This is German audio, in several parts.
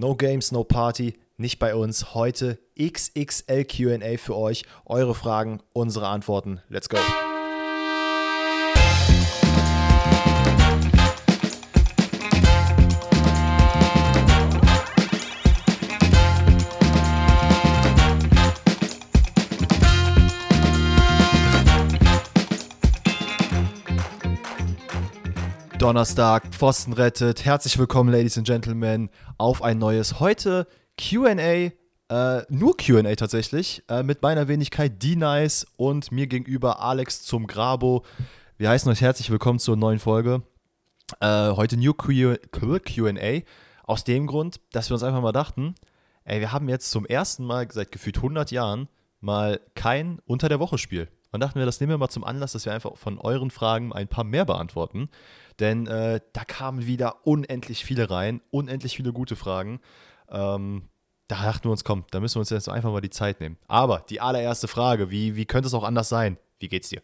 No Games, No Party, nicht bei uns. Heute XXL QA für euch. Eure Fragen, unsere Antworten. Let's go. Donnerstag, Pfosten rettet. Herzlich willkommen, Ladies and Gentlemen, auf ein neues heute QA. Äh, nur QA tatsächlich, äh, mit meiner Wenigkeit D-Nice und mir gegenüber Alex zum Grabo. Wir heißen euch herzlich willkommen zur neuen Folge. Äh, heute New QA. Aus dem Grund, dass wir uns einfach mal dachten, ey, wir haben jetzt zum ersten Mal seit gefühlt 100 Jahren mal kein Unter der Woche Spiel. Und dachten wir, das nehmen wir mal zum Anlass, dass wir einfach von euren Fragen ein paar mehr beantworten. Denn äh, da kamen wieder unendlich viele rein, unendlich viele gute Fragen. Ähm, da dachten wir uns, komm, da müssen wir uns jetzt einfach mal die Zeit nehmen. Aber die allererste Frage, wie, wie könnte es auch anders sein? Wie geht's dir?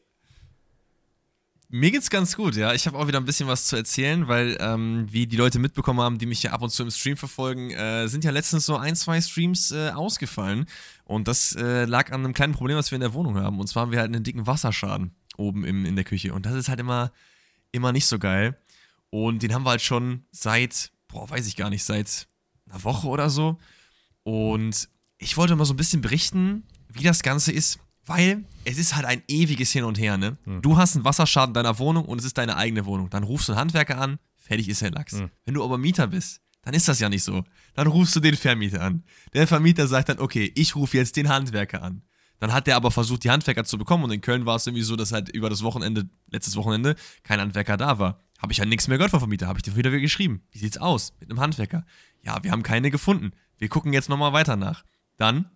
Mir geht's ganz gut, ja. Ich habe auch wieder ein bisschen was zu erzählen, weil, ähm, wie die Leute mitbekommen haben, die mich ja ab und zu im Stream verfolgen, äh, sind ja letztens so ein, zwei Streams äh, ausgefallen. Und das äh, lag an einem kleinen Problem, was wir in der Wohnung haben. Und zwar haben wir halt einen dicken Wasserschaden oben im, in der Küche. Und das ist halt immer, immer nicht so geil. Und den haben wir halt schon seit, boah, weiß ich gar nicht, seit einer Woche oder so. Und ich wollte mal so ein bisschen berichten, wie das Ganze ist, weil es ist halt ein ewiges Hin und Her, ne? Hm. Du hast einen Wasserschaden in deiner Wohnung und es ist deine eigene Wohnung. Dann rufst du einen Handwerker an, fertig ist der Lachs. Hm. Wenn du aber Mieter bist, dann ist das ja nicht so. Dann rufst du den Vermieter an. Der Vermieter sagt dann, okay, ich rufe jetzt den Handwerker an. Dann hat der aber versucht, die Handwerker zu bekommen und in Köln war es irgendwie so, dass halt über das Wochenende, letztes Wochenende, kein Handwerker da war. Habe ich halt nichts mehr gehört vom Vermieter. Habe ich dir wieder geschrieben. Wie sieht's aus mit einem Handwerker? Ja, wir haben keine gefunden. Wir gucken jetzt nochmal weiter nach. Dann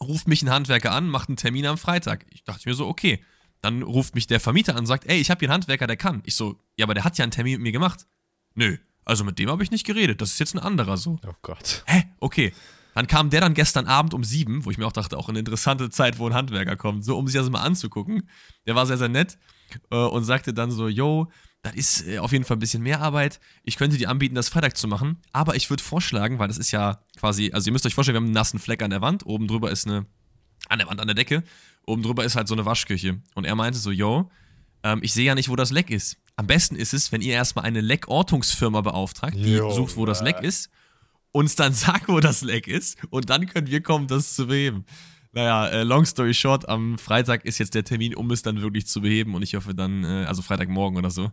ruft mich ein Handwerker an, macht einen Termin am Freitag. Ich dachte mir so, okay. Dann ruft mich der Vermieter an und sagt, ey, ich habe hier einen Handwerker, der kann. Ich so, ja, aber der hat ja einen Termin mit mir gemacht. Nö, also mit dem habe ich nicht geredet. Das ist jetzt ein anderer so. Oh Gott. Hä? Okay. Dann kam der dann gestern Abend um sieben, wo ich mir auch dachte, auch eine interessante Zeit, wo ein Handwerker kommt, so um sich das mal anzugucken. Der war sehr, sehr nett äh, und sagte dann so, yo, das ist äh, auf jeden Fall ein bisschen mehr Arbeit. Ich könnte dir anbieten, das Freitag zu machen, aber ich würde vorschlagen, weil das ist ja quasi, also ihr müsst euch vorstellen, wir haben einen nassen Fleck an der Wand, oben drüber ist eine, an der Wand, an der Decke, oben drüber ist halt so eine Waschküche. Und er meinte so, yo, ähm, ich sehe ja nicht, wo das Leck ist. Am besten ist es, wenn ihr erstmal eine Leckortungsfirma beauftragt, die jo, sucht, wo das Leck ist, uns dann sagt, wo das Leck ist, und dann können wir kommen, das zu beheben. Naja, äh, long story short, am Freitag ist jetzt der Termin, um es dann wirklich zu beheben und ich hoffe dann, äh, also Freitagmorgen oder so.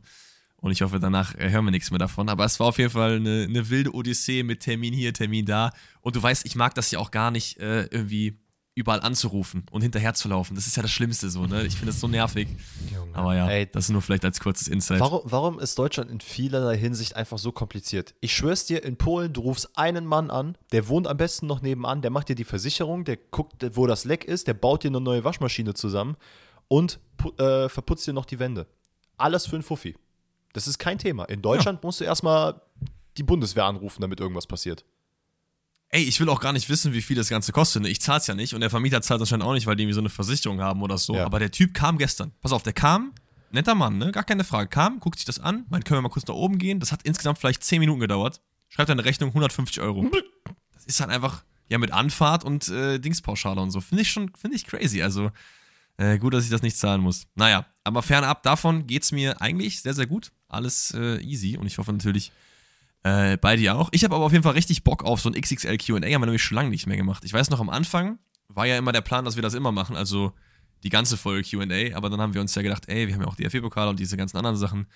Und ich hoffe, danach äh, hören wir nichts mehr davon. Aber es war auf jeden Fall eine, eine, wilde Odyssee mit Termin hier, Termin da. Und du weißt, ich mag das ja auch gar nicht äh, irgendwie überall anzurufen und hinterher zu laufen. Das ist ja das Schlimmste so, ne? Ich finde das so nervig. Junge. Aber ja, Ey, das nur vielleicht als kurzes Insight. Warum, warum, ist Deutschland in vielerlei Hinsicht einfach so kompliziert? Ich schwör's dir, in Polen, du rufst einen Mann an, der wohnt am besten noch nebenan, der macht dir die Versicherung, der guckt, wo das Leck ist, der baut dir eine neue Waschmaschine zusammen und äh, verputzt dir noch die Wände. Alles für einen Fuffi. Das ist kein Thema. In Deutschland ja. musst du erstmal die Bundeswehr anrufen, damit irgendwas passiert ey, ich will auch gar nicht wissen, wie viel das Ganze kostet. Ich zahl's ja nicht und der Vermieter zahlt anscheinend auch nicht, weil die irgendwie so eine Versicherung haben oder so. Ja. Aber der Typ kam gestern. Pass auf, der kam, netter Mann, ne? Gar keine Frage. Kam, guckt sich das an, meint, können wir mal kurz nach oben gehen. Das hat insgesamt vielleicht 10 Minuten gedauert. Schreibt eine Rechnung 150 Euro. Das ist halt einfach, ja, mit Anfahrt und äh, Dingspauschale und so. Finde ich schon, finde ich crazy. Also, äh, gut, dass ich das nicht zahlen muss. Naja, aber fernab davon geht's mir eigentlich sehr, sehr gut. Alles äh, easy und ich hoffe natürlich, äh, bei dir auch. Ich habe aber auf jeden Fall richtig Bock auf so ein XXL QA, haben wir nämlich schon lange nicht mehr gemacht. Ich weiß noch, am Anfang war ja immer der Plan, dass wir das immer machen, also die ganze Folge QA, aber dann haben wir uns ja gedacht, ey, wir haben ja auch die FE-Pokale und diese ganzen anderen Sachen.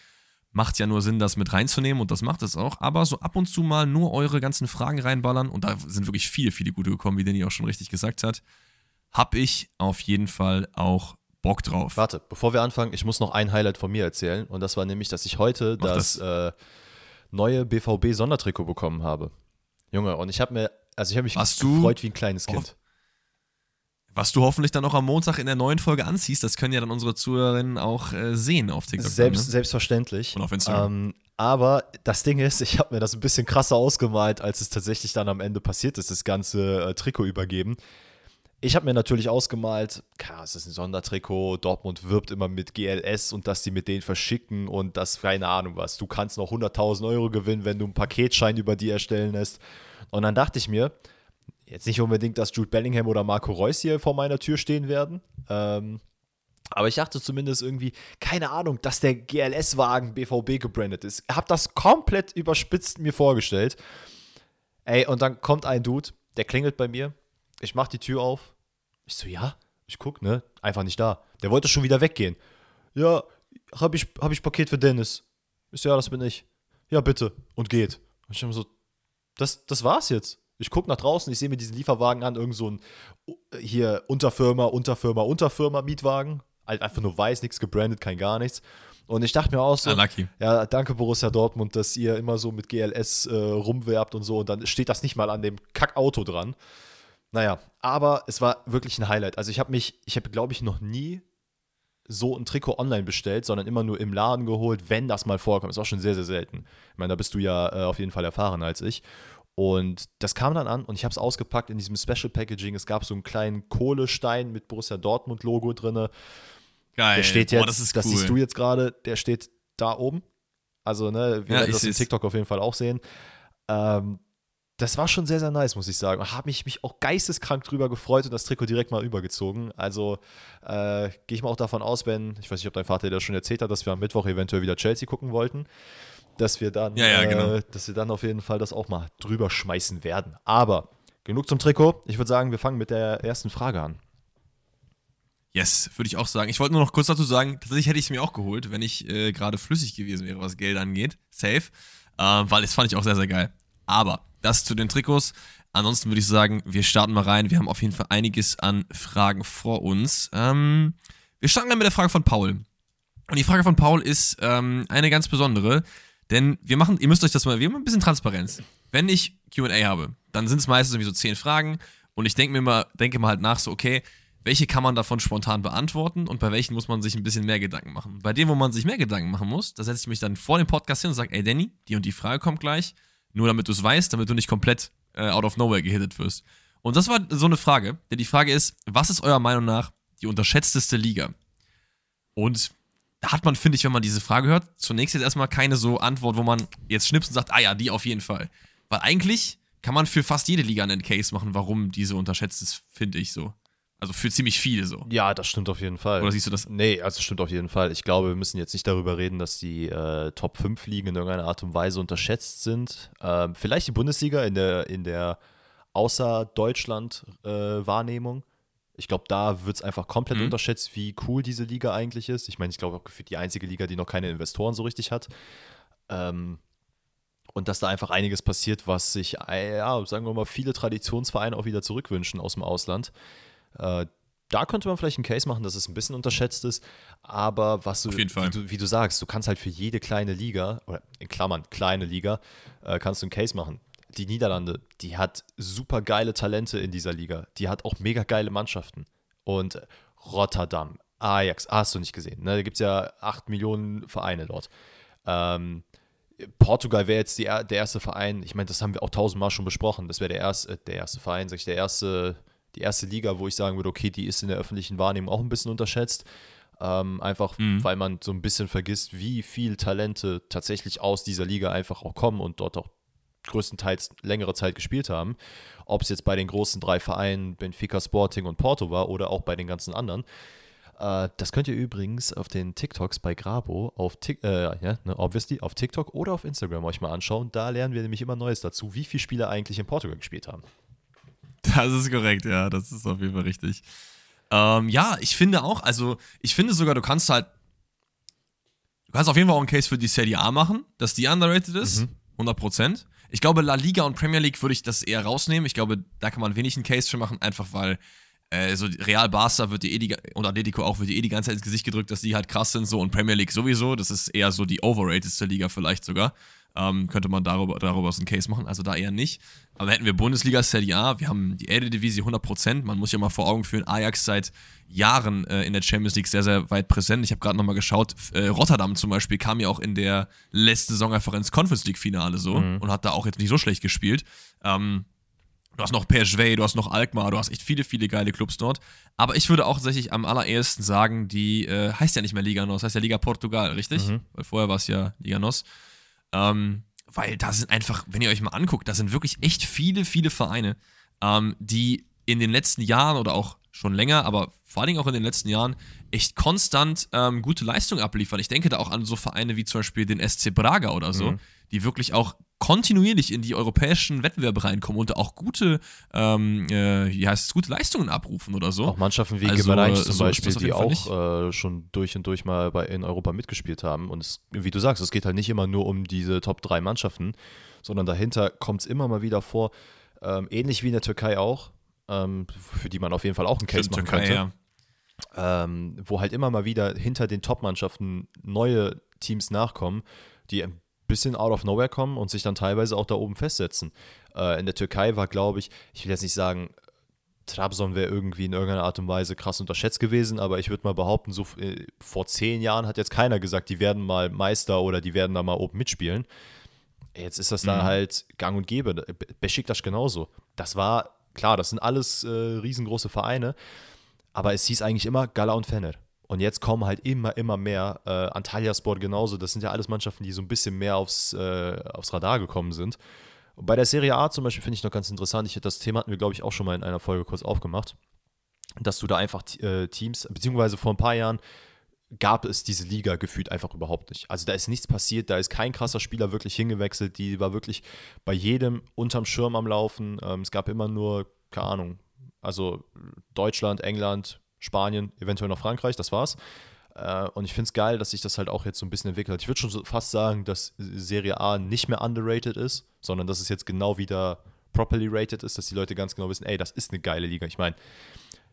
Macht ja nur Sinn, das mit reinzunehmen und das macht es auch. Aber so ab und zu mal nur eure ganzen Fragen reinballern und da sind wirklich viele, viele gute gekommen, wie Danny auch schon richtig gesagt hat. Hab ich auf jeden Fall auch Bock drauf. Warte, bevor wir anfangen, ich muss noch ein Highlight von mir erzählen und das war nämlich, dass ich heute Mach das, das. Äh, neue BVB-Sondertrikot bekommen habe. Junge, und ich habe mir, also ich habe mich was gefreut wie ein kleines Kind. Was du hoffentlich dann auch am Montag in der neuen Folge anziehst, das können ja dann unsere Zuhörerinnen auch äh, sehen auf TikTok. Selbst, ne? Selbstverständlich. Und auf Instagram. Ähm, aber das Ding ist, ich habe mir das ein bisschen krasser ausgemalt, als es tatsächlich dann am Ende passiert ist, das ganze äh, Trikot übergeben. Ich habe mir natürlich ausgemalt, klar, es ist ein Sondertrikot, Dortmund wirbt immer mit GLS und dass die mit denen verschicken und das, keine Ahnung was. Du kannst noch 100.000 Euro gewinnen, wenn du einen Paketschein über die erstellen lässt. Und dann dachte ich mir, jetzt nicht unbedingt, dass Jude Bellingham oder Marco Reus hier vor meiner Tür stehen werden. Ähm, aber ich dachte zumindest irgendwie, keine Ahnung, dass der GLS-Wagen BVB gebrandet ist. Hab das komplett überspitzt mir vorgestellt. Ey, und dann kommt ein Dude, der klingelt bei mir. Ich mach die Tür auf. Ich so, ja, ich guck, ne? Einfach nicht da. Der wollte schon wieder weggehen. Ja, hab ich, hab ich Paket für Dennis. Ich so, ja, das bin ich. Ja, bitte. Und geht. Und ich hab so, das, das war's jetzt. Ich guck nach draußen, ich sehe mir diesen Lieferwagen an, irgend so ein hier Unterfirma, Unterfirma, Unterfirma Mietwagen. Halt einfach nur weiß, nichts gebrandet, kein gar nichts. Und ich dachte mir auch so, Unlucky. ja, danke Borussia Dortmund, dass ihr immer so mit GLS äh, rumwerbt und so und dann steht das nicht mal an dem Kackauto dran. Naja, aber es war wirklich ein Highlight. Also ich habe mich, ich habe glaube ich noch nie so ein Trikot online bestellt, sondern immer nur im Laden geholt, wenn das mal vorkommt. Das ist auch schon sehr, sehr selten. Ich meine, da bist du ja äh, auf jeden Fall erfahrener als ich. Und das kam dann an und ich habe es ausgepackt in diesem Special Packaging. Es gab so einen kleinen Kohlestein mit Borussia Dortmund Logo drin. Geil. Der steht jetzt, Boah, das ist das cool. siehst du jetzt gerade, der steht da oben. Also, ne, wir Ja, werden das in. TikTok auf jeden Fall auch sehen. Ähm, das war schon sehr, sehr nice, muss ich sagen. Und habe mich, mich auch geisteskrank drüber gefreut und das Trikot direkt mal übergezogen. Also äh, gehe ich mal auch davon aus, wenn, ich weiß nicht, ob dein Vater dir das schon erzählt hat, dass wir am Mittwoch eventuell wieder Chelsea gucken wollten, dass wir dann, Ja, ja, genau. äh, dass wir dann auf jeden Fall das auch mal drüber schmeißen werden. Aber genug zum Trikot. Ich würde sagen, wir fangen mit der ersten Frage an. Yes, würde ich auch sagen. Ich wollte nur noch kurz dazu sagen, tatsächlich hätte ich es mir auch geholt, wenn ich äh, gerade flüssig gewesen wäre, was Geld angeht. Safe. Äh, weil das fand ich auch sehr, sehr geil. Aber das zu den Trikots. Ansonsten würde ich sagen, wir starten mal rein. Wir haben auf jeden Fall einiges an Fragen vor uns. Ähm, wir starten dann mit der Frage von Paul. Und die Frage von Paul ist ähm, eine ganz besondere, denn wir machen, ihr müsst euch das mal, wir haben ein bisschen Transparenz. Wenn ich QA habe, dann sind es meistens irgendwie so zehn Fragen und ich denke mir mal, denke mal halt nach, so, okay, welche kann man davon spontan beantworten und bei welchen muss man sich ein bisschen mehr Gedanken machen. Bei dem, wo man sich mehr Gedanken machen muss, da setze ich mich dann vor dem Podcast hin und sage, ey Danny, die und die Frage kommt gleich, nur damit du es weißt, damit du nicht komplett äh, out of nowhere gehittet wirst. Und das war so eine Frage, denn die Frage ist, was ist eurer Meinung nach die unterschätzteste Liga? Und da hat man, finde ich, wenn man diese Frage hört, zunächst jetzt erstmal keine so Antwort, wo man jetzt schnipst und sagt, ah ja, die auf jeden Fall. Weil eigentlich kann man für fast jede Liga einen Case machen, warum diese unterschätzt ist, finde ich so. Also für ziemlich viele so. Ja, das stimmt auf jeden Fall. Oder siehst du das? Nee, also stimmt auf jeden Fall. Ich glaube, wir müssen jetzt nicht darüber reden, dass die äh, Top 5 Ligen in irgendeiner Art und Weise unterschätzt sind. Ähm, vielleicht die Bundesliga in der, in der außer Deutschland-Wahrnehmung. ich glaube, da wird es einfach komplett Mhm. unterschätzt, wie cool diese Liga eigentlich ist. Ich meine, ich glaube auch gefühlt die einzige Liga, die noch keine Investoren so richtig hat. Ähm, und dass da einfach einiges passiert, was sich, äh, ja, sagen wir mal, viele Traditionsvereine auch wieder zurückwünschen aus dem Ausland. Äh, da könnte man vielleicht einen Case machen, dass es ein bisschen unterschätzt ist. Aber was du. Wie, du wie du sagst, du kannst halt für jede kleine Liga, oder in Klammern kleine Liga, äh, kannst du einen Case machen. Die Niederlande, die hat super geile Talente in dieser Liga. Die hat auch mega geile Mannschaften. Und Rotterdam, Ajax, hast du nicht gesehen. Ne? Da gibt es ja 8 Millionen Vereine dort. Ähm, Portugal wäre jetzt die, er- der erste Verein, ich meine, das haben wir auch tausendmal schon besprochen, das wäre der erste, äh, der erste Verein, sag ich, der erste, die erste Liga, wo ich sagen würde, okay, die ist in der öffentlichen Wahrnehmung auch ein bisschen unterschätzt. Ähm, einfach, Mhm. weil man so ein bisschen vergisst, wie viel Talente tatsächlich aus dieser Liga einfach auch kommen und dort auch größtenteils längere Zeit gespielt haben. Ob es jetzt bei den großen drei Vereinen Benfica, Sporting und Porto war oder auch bei den ganzen anderen. Äh, das könnt ihr übrigens auf den TikToks bei Grabo, auf, Tik äh, ja, ne, obviously, auf TikTok oder auf Instagram euch mal anschauen. Da lernen wir nämlich immer Neues dazu, wie viele Spieler eigentlich in Portugal gespielt haben. Das ist korrekt, ja, das ist auf jeden Fall richtig. Ähm, ja, ich finde auch, also ich finde sogar, du kannst halt, du kannst auf jeden Fall auch einen Case für die Serie A machen, dass die underrated ist, Mhm. 100%. Ich glaube, La Liga und Premier League würde ich das eher rausnehmen. Ich glaube, da kann man wenig einen Case für machen, einfach weil äh, so Real Barca wird die eh die, und Atletico auch wird die eh die ganze Zeit ins Gesicht gedrückt, dass die halt krass sind so und Premier League sowieso. Das ist eher so die overratedste Liga vielleicht sogar. Ähm, könnte man darüber, darüber so einen Case machen, also da eher nicht. Aber hätten wir Bundesliga, Serie A, wir haben die Eredivisie 100%. Man muss ja mal vor Augen führen, Ajax seit Jahren äh, in der Champions League sehr, sehr weit präsent. Ich habe gerade nochmal geschaut, äh, Rotterdam zum Beispiel kam ja auch in der letzten Saison einfach ins Conference League-Finale so und hat da auch jetzt nicht so schlecht gespielt. Ähm, Du hast noch PSV, du hast noch Alkmaar, du hast echt viele, viele geile Clubs dort. Aber ich würde auch tatsächlich am allerersten sagen, die äh, heißt ja nicht mehr Liga NOS, heißt ja Liga Portugal, richtig? Mhm. Weil vorher war es ja Liga NOS. Ähm, weil da sind einfach, wenn ihr euch mal anguckt, da sind wirklich echt viele, viele Vereine, ähm, die in den letzten Jahren oder auch schon länger, aber vor allen Dingen auch in den letzten Jahren echt konstant ähm, gute Leistung abliefern. Ich denke da auch an so Vereine wie zum Beispiel den SC Braga oder so, mhm. die wirklich auch kontinuierlich in die europäischen Wettbewerbe reinkommen und auch gute, ähm, äh, wie heißt es, gute Leistungen abrufen oder so. Auch Mannschaften wie also, Gemereich zum so Beispiel, die auch äh, schon durch und durch mal bei, in Europa mitgespielt haben. Und es, wie du sagst, es geht halt nicht immer nur um diese Top 3 Mannschaften, sondern dahinter kommt es immer mal wieder vor, ähm, ähnlich wie in der Türkei auch, ähm, für die man auf jeden Fall auch einen Case Stimmt, machen Türkei, könnte. Ja. Ähm, wo halt immer mal wieder hinter den Top-Mannschaften neue Teams nachkommen, die ein bisschen out of nowhere kommen und sich dann teilweise auch da oben festsetzen. Äh, in der Türkei war, glaube ich, ich will jetzt nicht sagen, Trabzon wäre irgendwie in irgendeiner Art und Weise krass unterschätzt gewesen, aber ich würde mal behaupten, so äh, vor zehn Jahren hat jetzt keiner gesagt, die werden mal Meister oder die werden da mal oben mitspielen. Jetzt ist das mhm. da halt gang und gäbe. Besiktas genauso. Das war, klar, das sind alles äh, riesengroße Vereine, aber es hieß eigentlich immer Gala und Fener. Und jetzt kommen halt immer, immer mehr. Äh, Antalya Sport genauso. Das sind ja alles Mannschaften, die so ein bisschen mehr aufs, äh, aufs Radar gekommen sind. Bei der Serie A zum Beispiel finde ich noch ganz interessant. Ich, das Thema hatten wir, glaube ich, auch schon mal in einer Folge kurz aufgemacht. Dass du da einfach äh, Teams, beziehungsweise vor ein paar Jahren gab es diese Liga gefühlt einfach überhaupt nicht. Also da ist nichts passiert, da ist kein krasser Spieler wirklich hingewechselt, die war wirklich bei jedem unterm Schirm am Laufen. Ähm, es gab immer nur, keine Ahnung, also Deutschland, England, Spanien, eventuell noch Frankreich, das war's. Äh, und ich finde es geil, dass sich das halt auch jetzt so ein bisschen entwickelt hat. Ich würde schon so fast sagen, dass Serie A nicht mehr underrated ist, sondern dass es jetzt genau wieder properly rated ist, dass die Leute ganz genau wissen, ey, das ist eine geile Liga. Ich meine,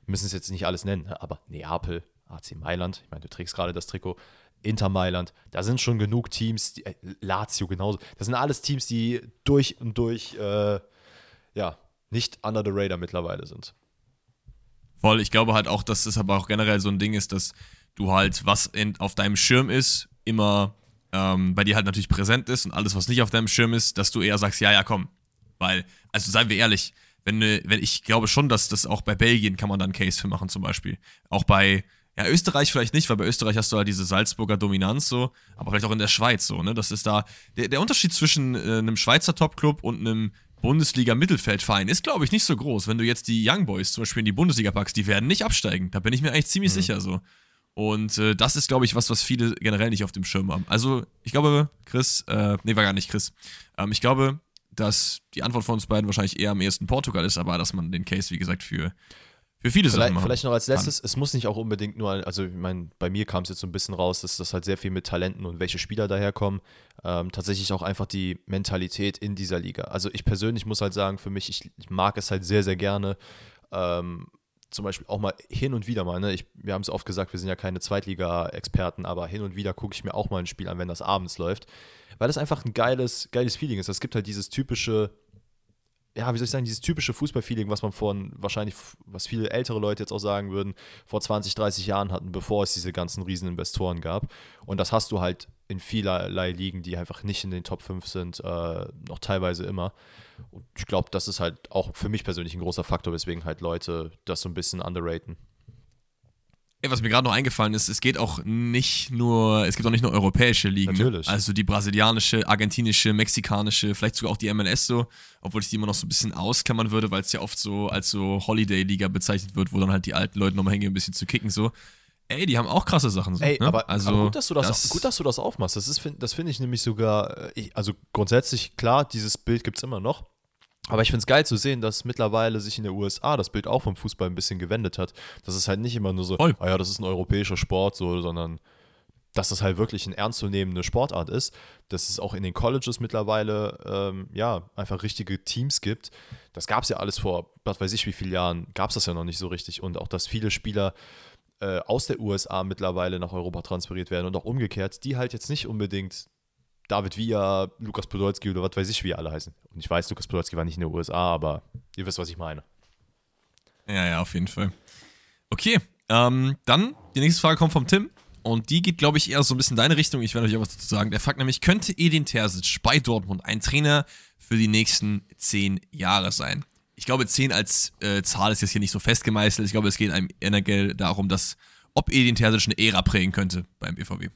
müssen es jetzt nicht alles nennen, aber Neapel, AC Mailand, ich meine, du trägst gerade das Trikot, Inter Mailand, da sind schon genug Teams, die, äh, Lazio genauso, das sind alles Teams, die durch und durch, äh, ja, nicht under the radar mittlerweile sind. Voll, ich glaube halt auch, dass das aber auch generell so ein Ding ist, dass du halt, was in, auf deinem Schirm ist, immer ähm, bei dir halt natürlich präsent ist und alles, was nicht auf deinem Schirm ist, dass du eher sagst, ja, ja, komm. Weil, also seien wir ehrlich, wenn, wenn ich glaube schon, dass das auch bei Belgien kann man da einen Case für machen, zum Beispiel. Auch bei, ja, Österreich vielleicht nicht, weil bei Österreich hast du halt diese Salzburger Dominanz so, aber vielleicht auch in der Schweiz so, ne? Das ist da. Der, der Unterschied zwischen äh, einem Schweizer Topclub und einem Bundesliga-Mittelfeldverein ist, glaube ich, nicht so groß. Wenn du jetzt die Young Boys zum Beispiel in die Bundesliga packst, die werden nicht absteigen. Da bin ich mir eigentlich ziemlich mhm. sicher so. Und äh, das ist, glaube ich, was, was viele generell nicht auf dem Schirm haben. Also, ich glaube, Chris, äh, nee, war gar nicht Chris. Ähm, ich glaube, dass die Antwort von uns beiden wahrscheinlich eher am ehesten Portugal ist, aber dass man den Case, wie gesagt, für für viele vielleicht, Sachen Vielleicht noch als letztes, kann. es muss nicht auch unbedingt nur, also ich meine, bei mir kam es jetzt so ein bisschen raus, dass das halt sehr viel mit Talenten und welche Spieler daherkommen. Ähm, tatsächlich auch einfach die Mentalität in dieser Liga. Also ich persönlich muss halt sagen, für mich, ich, ich mag es halt sehr, sehr gerne. Ähm, zum Beispiel auch mal hin und wieder mal, ne? ich, wir haben es oft gesagt, wir sind ja keine Zweitliga-Experten, aber hin und wieder gucke ich mir auch mal ein Spiel an, wenn das abends läuft, weil das einfach ein geiles, geiles Feeling ist. Es gibt halt dieses typische, ja, wie soll ich sagen, dieses typische Fußballfeeling, was man von wahrscheinlich, was viele ältere Leute jetzt auch sagen würden, vor 20, 30 Jahren hatten, bevor es diese ganzen Rieseninvestoren gab. Und das hast du halt in vielerlei Ligen, die einfach nicht in den Top 5 sind, äh, noch teilweise immer. Und ich glaube, das ist halt auch für mich persönlich ein großer Faktor, weswegen halt Leute das so ein bisschen underraten. Ey, was mir gerade noch eingefallen ist, es geht auch nicht nur, es gibt auch nicht nur europäische Ligen. Ne? Natürlich. Also die brasilianische, argentinische, mexikanische, vielleicht sogar auch die MLS so, obwohl ich die immer noch so ein bisschen ausklammern würde, weil es ja oft so als so Holiday-Liga bezeichnet wird, wo dann halt die alten Leute nochmal hingehen, ein bisschen zu kicken so. Ey, die haben auch krasse Sachen. So, Ey, ne? aber, also, aber gut, dass du das, das, gut, dass du das aufmachst. Das, das finde ich nämlich sogar, äh, also grundsätzlich, klar, dieses Bild gibt es immer noch. Aber ich finde es geil zu sehen, dass mittlerweile sich in den USA das Bild auch vom Fußball ein bisschen gewendet hat. Dass es halt nicht immer nur so, Voll. ah ja, das ist ein europäischer Sport, so, sondern dass das halt wirklich eine ernstzunehmende Sportart ist, dass es auch in den Colleges mittlerweile ähm, ja einfach richtige Teams gibt. Das gab es ja alles vor, was weiß ich wie vielen Jahren, gab es das ja noch nicht so richtig. Und auch, dass viele Spieler äh, aus der USA mittlerweile nach Europa transferiert werden und auch umgekehrt, die halt jetzt nicht unbedingt David Villa, Lukas Podolski oder was weiß ich, wie alle heißen. Und ich weiß, Lukas Podolski war nicht in den USA, aber ihr wisst, was ich meine. Ja, ja, auf jeden Fall. Okay, ähm, dann die nächste Frage kommt vom Tim. Und die geht, glaube ich, eher so ein bisschen in deine Richtung. Ich werde euch auch was dazu sagen. Der fragt nämlich, könnte Edin Terzic bei Dortmund ein Trainer für die nächsten zehn Jahre sein? Ich glaube, zehn als äh, Zahl ist jetzt hier nicht so festgemeißelt. Ich glaube, es geht einem generell darum, dass, ob Edin Terzic eine Ära prägen könnte beim BVB.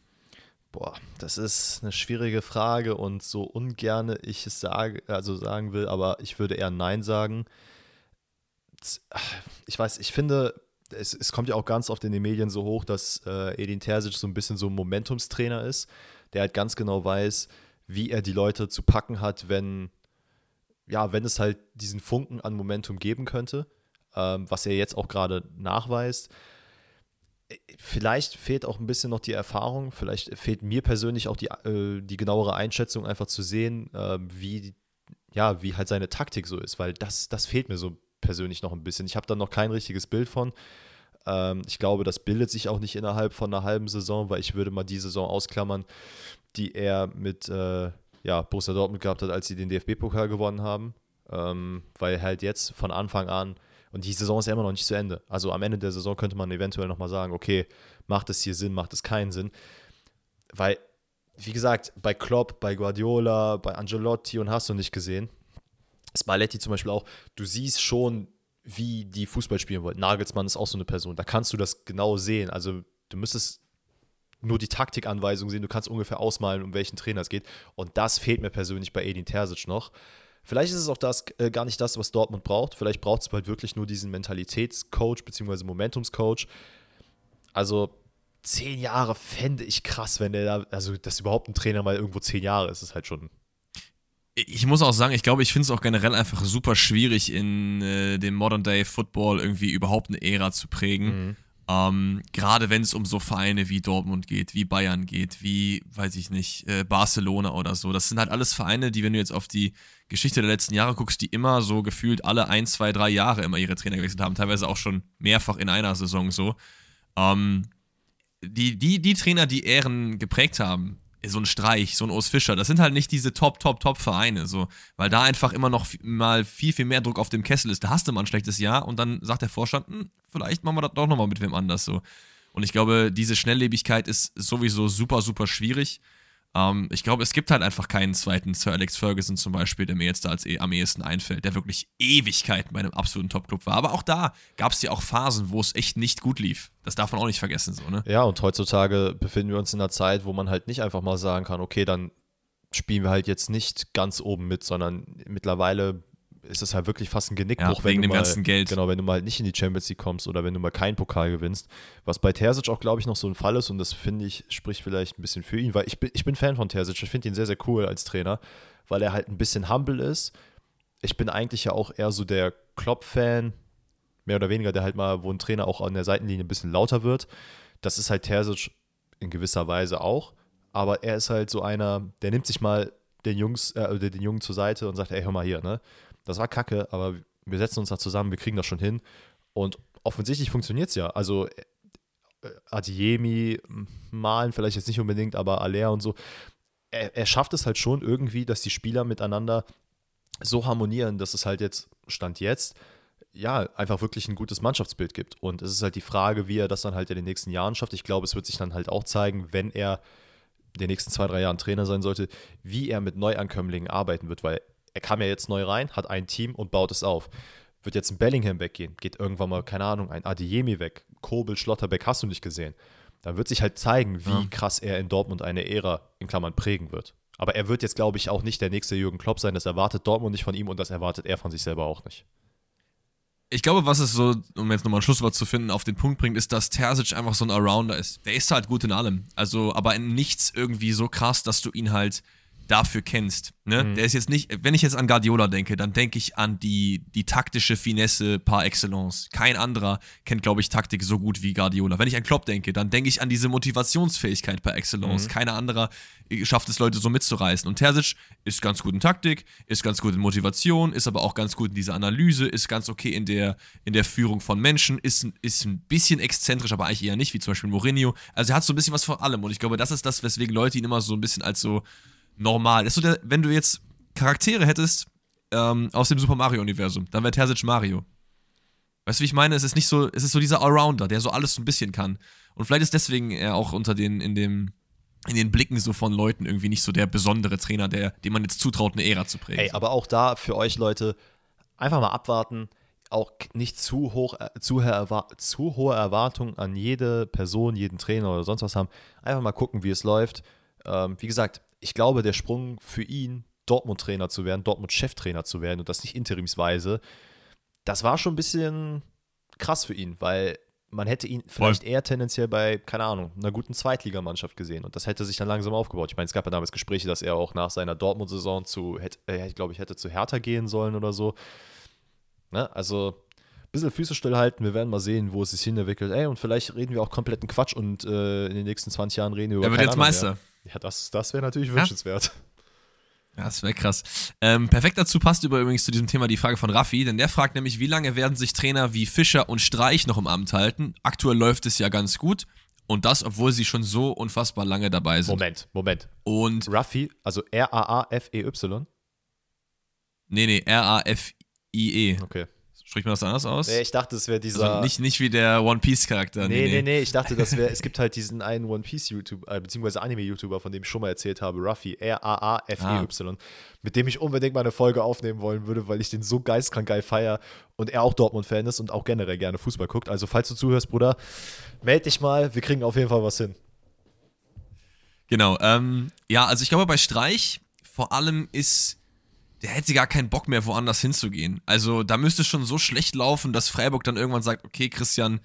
Boah, das ist eine schwierige Frage und so ungern ich es sage, also sagen will, aber ich würde eher Nein sagen. Ich weiß, ich finde, es, es kommt ja auch ganz oft in den Medien so hoch, dass äh, Edin Terzic so ein bisschen so ein Momentumstrainer ist, der halt ganz genau weiß, wie er die Leute zu packen hat, wenn, ja, wenn es halt diesen Funken an Momentum geben könnte, ähm, was er jetzt auch gerade nachweist. Vielleicht fehlt auch ein bisschen noch die Erfahrung, vielleicht fehlt mir persönlich auch die, äh, die genauere Einschätzung, einfach zu sehen, äh, wie, ja, wie halt seine Taktik so ist, weil das, das fehlt mir so persönlich noch ein bisschen. Ich habe da noch kein richtiges Bild von. Ähm, ich glaube, das bildet sich auch nicht innerhalb von einer halben Saison, weil ich würde mal die Saison ausklammern, die er mit äh, ja, Borussia Dortmund gehabt hat, als sie den DFB-Pokal gewonnen haben. Ähm, weil halt jetzt von Anfang an, und die Saison ist ja immer noch nicht zu Ende. Also am Ende der Saison könnte man eventuell nochmal sagen, okay, macht es hier Sinn, macht es keinen Sinn. Weil, wie gesagt, bei Klopp, bei Guardiola, bei Angelotti und hast du nicht gesehen, Spalletti zum Beispiel auch, du siehst schon, wie die Fußball spielen wollen. Nagelsmann ist auch so eine Person, da kannst du das genau sehen. Also du müsstest nur die Taktikanweisung sehen, du kannst ungefähr ausmalen, um welchen Trainer es geht. Und das fehlt mir persönlich bei Edin Terzic noch. Vielleicht ist es auch das, äh, gar nicht das, was Dortmund braucht. Vielleicht braucht es halt wirklich nur diesen Mentalitätscoach bzw. Momentumscoach. Also zehn Jahre fände ich krass, wenn der da, also dass überhaupt ein Trainer mal irgendwo zehn Jahre ist, ist halt schon ich muss auch sagen, ich glaube, ich finde es auch generell einfach super schwierig, in äh, dem Modern Day Football irgendwie überhaupt eine Ära zu prägen. Mhm. Ähm, Gerade wenn es um so Vereine wie Dortmund geht, wie Bayern geht, wie, weiß ich nicht, äh, Barcelona oder so. Das sind halt alles Vereine, die, wenn du jetzt auf die Geschichte der letzten Jahre guckst, die immer so gefühlt alle ein, zwei, drei Jahre immer ihre Trainer gewechselt haben, teilweise auch schon mehrfach in einer Saison so. Ähm, die, die, die Trainer, die Ehren geprägt haben, so ein Streich, so ein Urs Fischer, das sind halt nicht diese Top, Top, Top Vereine, so, weil da einfach immer noch mal viel, viel mehr Druck auf dem Kessel ist. Da hast du mal ein schlechtes Jahr und dann sagt der Vorstand, hm, vielleicht machen wir das doch nochmal mit wem anders, so. Und ich glaube, diese Schnelllebigkeit ist sowieso super, super schwierig. Ähm, ich glaube, es gibt halt einfach keinen zweiten Sir Alex Ferguson zum Beispiel, der mir jetzt da als eh, am ehesten einfällt, der wirklich Ewigkeiten bei einem absoluten Top-Club war. Aber auch da gab es ja auch Phasen, wo es echt nicht gut lief. Das darf man auch nicht vergessen, so, ne? Ja, und heutzutage befinden wir uns in einer Zeit, wo man halt nicht einfach mal sagen kann, okay, dann spielen wir halt jetzt nicht ganz oben mit, sondern mittlerweile ist es halt wirklich fast ein Genickbruch, ja, wegen wenn dem mal, ganzen Geld. Genau, wenn du mal nicht in die Champions League kommst oder wenn du mal keinen Pokal gewinnst. Was bei Terzic auch, glaube ich, noch so ein Fall ist und das finde ich, spricht vielleicht ein bisschen für ihn, weil ich bin, ich bin Fan von Terzic. Ich finde ihn sehr, sehr cool als Trainer, weil er halt ein bisschen humble ist. Ich bin eigentlich ja auch eher so der Klopp-Fan, mehr oder weniger, der halt mal, wo ein Trainer auch an der Seitenlinie ein bisschen lauter wird. Das ist halt Terzic in gewisser Weise auch. Aber er ist halt so einer, der nimmt sich mal den Jungs, äh, den Jungen zur Seite und sagt, ey, hör mal hier, ne? Das war kacke, aber wir setzen uns da zusammen, wir kriegen das schon hin. Und offensichtlich funktioniert es ja. Also äh, Adiemi malen vielleicht jetzt nicht unbedingt, aber Alea und so. Er, er, schafft es halt schon irgendwie, dass die Spieler miteinander so harmonieren, dass es halt jetzt, Stand jetzt, ja, einfach wirklich ein gutes Mannschaftsbild gibt. Und es ist halt die Frage, wie er das dann halt in den nächsten Jahren schafft. Ich glaube, es wird sich dann halt auch zeigen, wenn er in den nächsten zwei, drei Jahren Trainer sein sollte, wie er mit Neuankömmlingen arbeiten wird, weil er kam ja jetzt neu rein, hat ein Team und baut es auf. Wird jetzt ein Bellingham weggehen, geht irgendwann mal, keine Ahnung, ein Adiemi weg, Kobel, Schlotterbeck hast du nicht gesehen. Dann wird sich halt zeigen, wie ja. krass er in Dortmund eine Ära in Klammern prägen wird. Aber er wird jetzt, glaube ich, auch nicht der nächste Jürgen Klopp sein. Das erwartet Dortmund nicht von ihm und das erwartet er von sich selber auch nicht. Ich glaube, was es so, um jetzt nochmal ein Schlusswort zu finden, auf den Punkt bringt, ist, dass Terzic einfach so ein Arounder ist. Der ist halt gut in allem. Also, aber in nichts irgendwie so krass, dass du ihn halt dafür kennst. Ne? Mhm. Der ist jetzt nicht, wenn ich jetzt an Guardiola denke, dann denke ich an die, die taktische Finesse par excellence. Kein anderer kennt, glaube ich, Taktik so gut wie Guardiola. Wenn ich an Klopp denke, dann denke ich an diese Motivationsfähigkeit par excellence. Mhm. Keiner anderer schafft es, Leute so mitzureißen. Und Terzic ist ganz gut in Taktik, ist ganz gut in Motivation, ist aber auch ganz gut in dieser Analyse, ist ganz okay in der, in der Führung von Menschen, ist, ist ein bisschen exzentrisch, aber eigentlich eher nicht, wie zum Beispiel Mourinho. Also er hat so ein bisschen was von allem. Und ich glaube, das ist das, weswegen Leute ihn immer so ein bisschen als so normal. ist so der, wenn du jetzt Charaktere hättest ähm, aus dem Super Mario-Universum, dann wäre Terzic Mario. Weißt du, wie ich meine? Es ist nicht so, es ist so dieser Allrounder, der so alles so ein bisschen kann. Und vielleicht ist deswegen er auch unter den, in dem, in den Blicken so von Leuten irgendwie nicht so der besondere Trainer, der, dem man jetzt zutraut, eine Ära zu prägen. Ey, aber auch da für euch Leute, einfach mal abwarten, auch nicht zu, hoch, äh, zu, zu hohe Erwartungen an jede Person, jeden Trainer oder sonst was haben. Einfach mal gucken, wie es läuft Ähm, wie gesagt, ich glaube, der Sprung für ihn, Dortmund-Trainer zu werden, Dortmund-Cheftrainer zu werden und das nicht interimsweise, das war schon ein bisschen krass für ihn, weil man hätte ihn vielleicht Voll. eher tendenziell bei, keine Ahnung, einer guten Zweitligamannschaft gesehen. Und das hätte sich dann langsam aufgebaut. Ich meine, es gab ja damals Gespräche, dass er auch nach seiner Dortmund-Saison zu, äh, ich glaube, ich hätte zu Hertha gehen sollen oder so. Ne? Also, bisschen Füße stillhalten. Wir werden mal sehen, wo es sich hin entwickelt. Ey, und vielleicht reden wir auch kompletten Quatsch und äh, in den nächsten 20 Jahren reden wir über. Er wird jetzt Meister. Mehr. Ja, das, das wäre natürlich ja? wünschenswert. Ja, das wäre krass. Ähm, perfekt dazu passt übrigens zu diesem Thema die Frage von Raffi, denn der fragt nämlich, wie lange werden sich Trainer wie Fischer und Streich noch im Amt halten? Aktuell läuft es ja ganz gut. Und das, obwohl sie schon so unfassbar lange dabei sind. Moment, Moment. Und Raffi, also R-A-A-F-E-Y? Nee, nee, R-A-F-I-E. Okay. Spricht man das anders aus? Nee, ich dachte, es wäre dieser. Also nicht, nicht wie der One Piece-Charakter. Nee, nee, nee, nee, ich dachte, das wäre. es gibt halt diesen einen One Piece-YouTuber, äh, beziehungsweise Anime-YouTuber, von dem ich schon mal erzählt habe, Ruffy, R-A-A-F-E-Y, ah. mit dem ich unbedingt mal eine Folge aufnehmen wollen würde, weil ich den so geistkrank geil feier und er auch Dortmund-Fan ist und auch generell gerne Fußball guckt. Also, falls du zuhörst, Bruder, meld dich mal, wir kriegen auf jeden Fall was hin. Genau, ähm, ja, also ich glaube, bei Streich vor allem ist der hätte gar keinen Bock mehr, woanders hinzugehen. Also da müsste es schon so schlecht laufen, dass Freiburg dann irgendwann sagt, okay, Christian,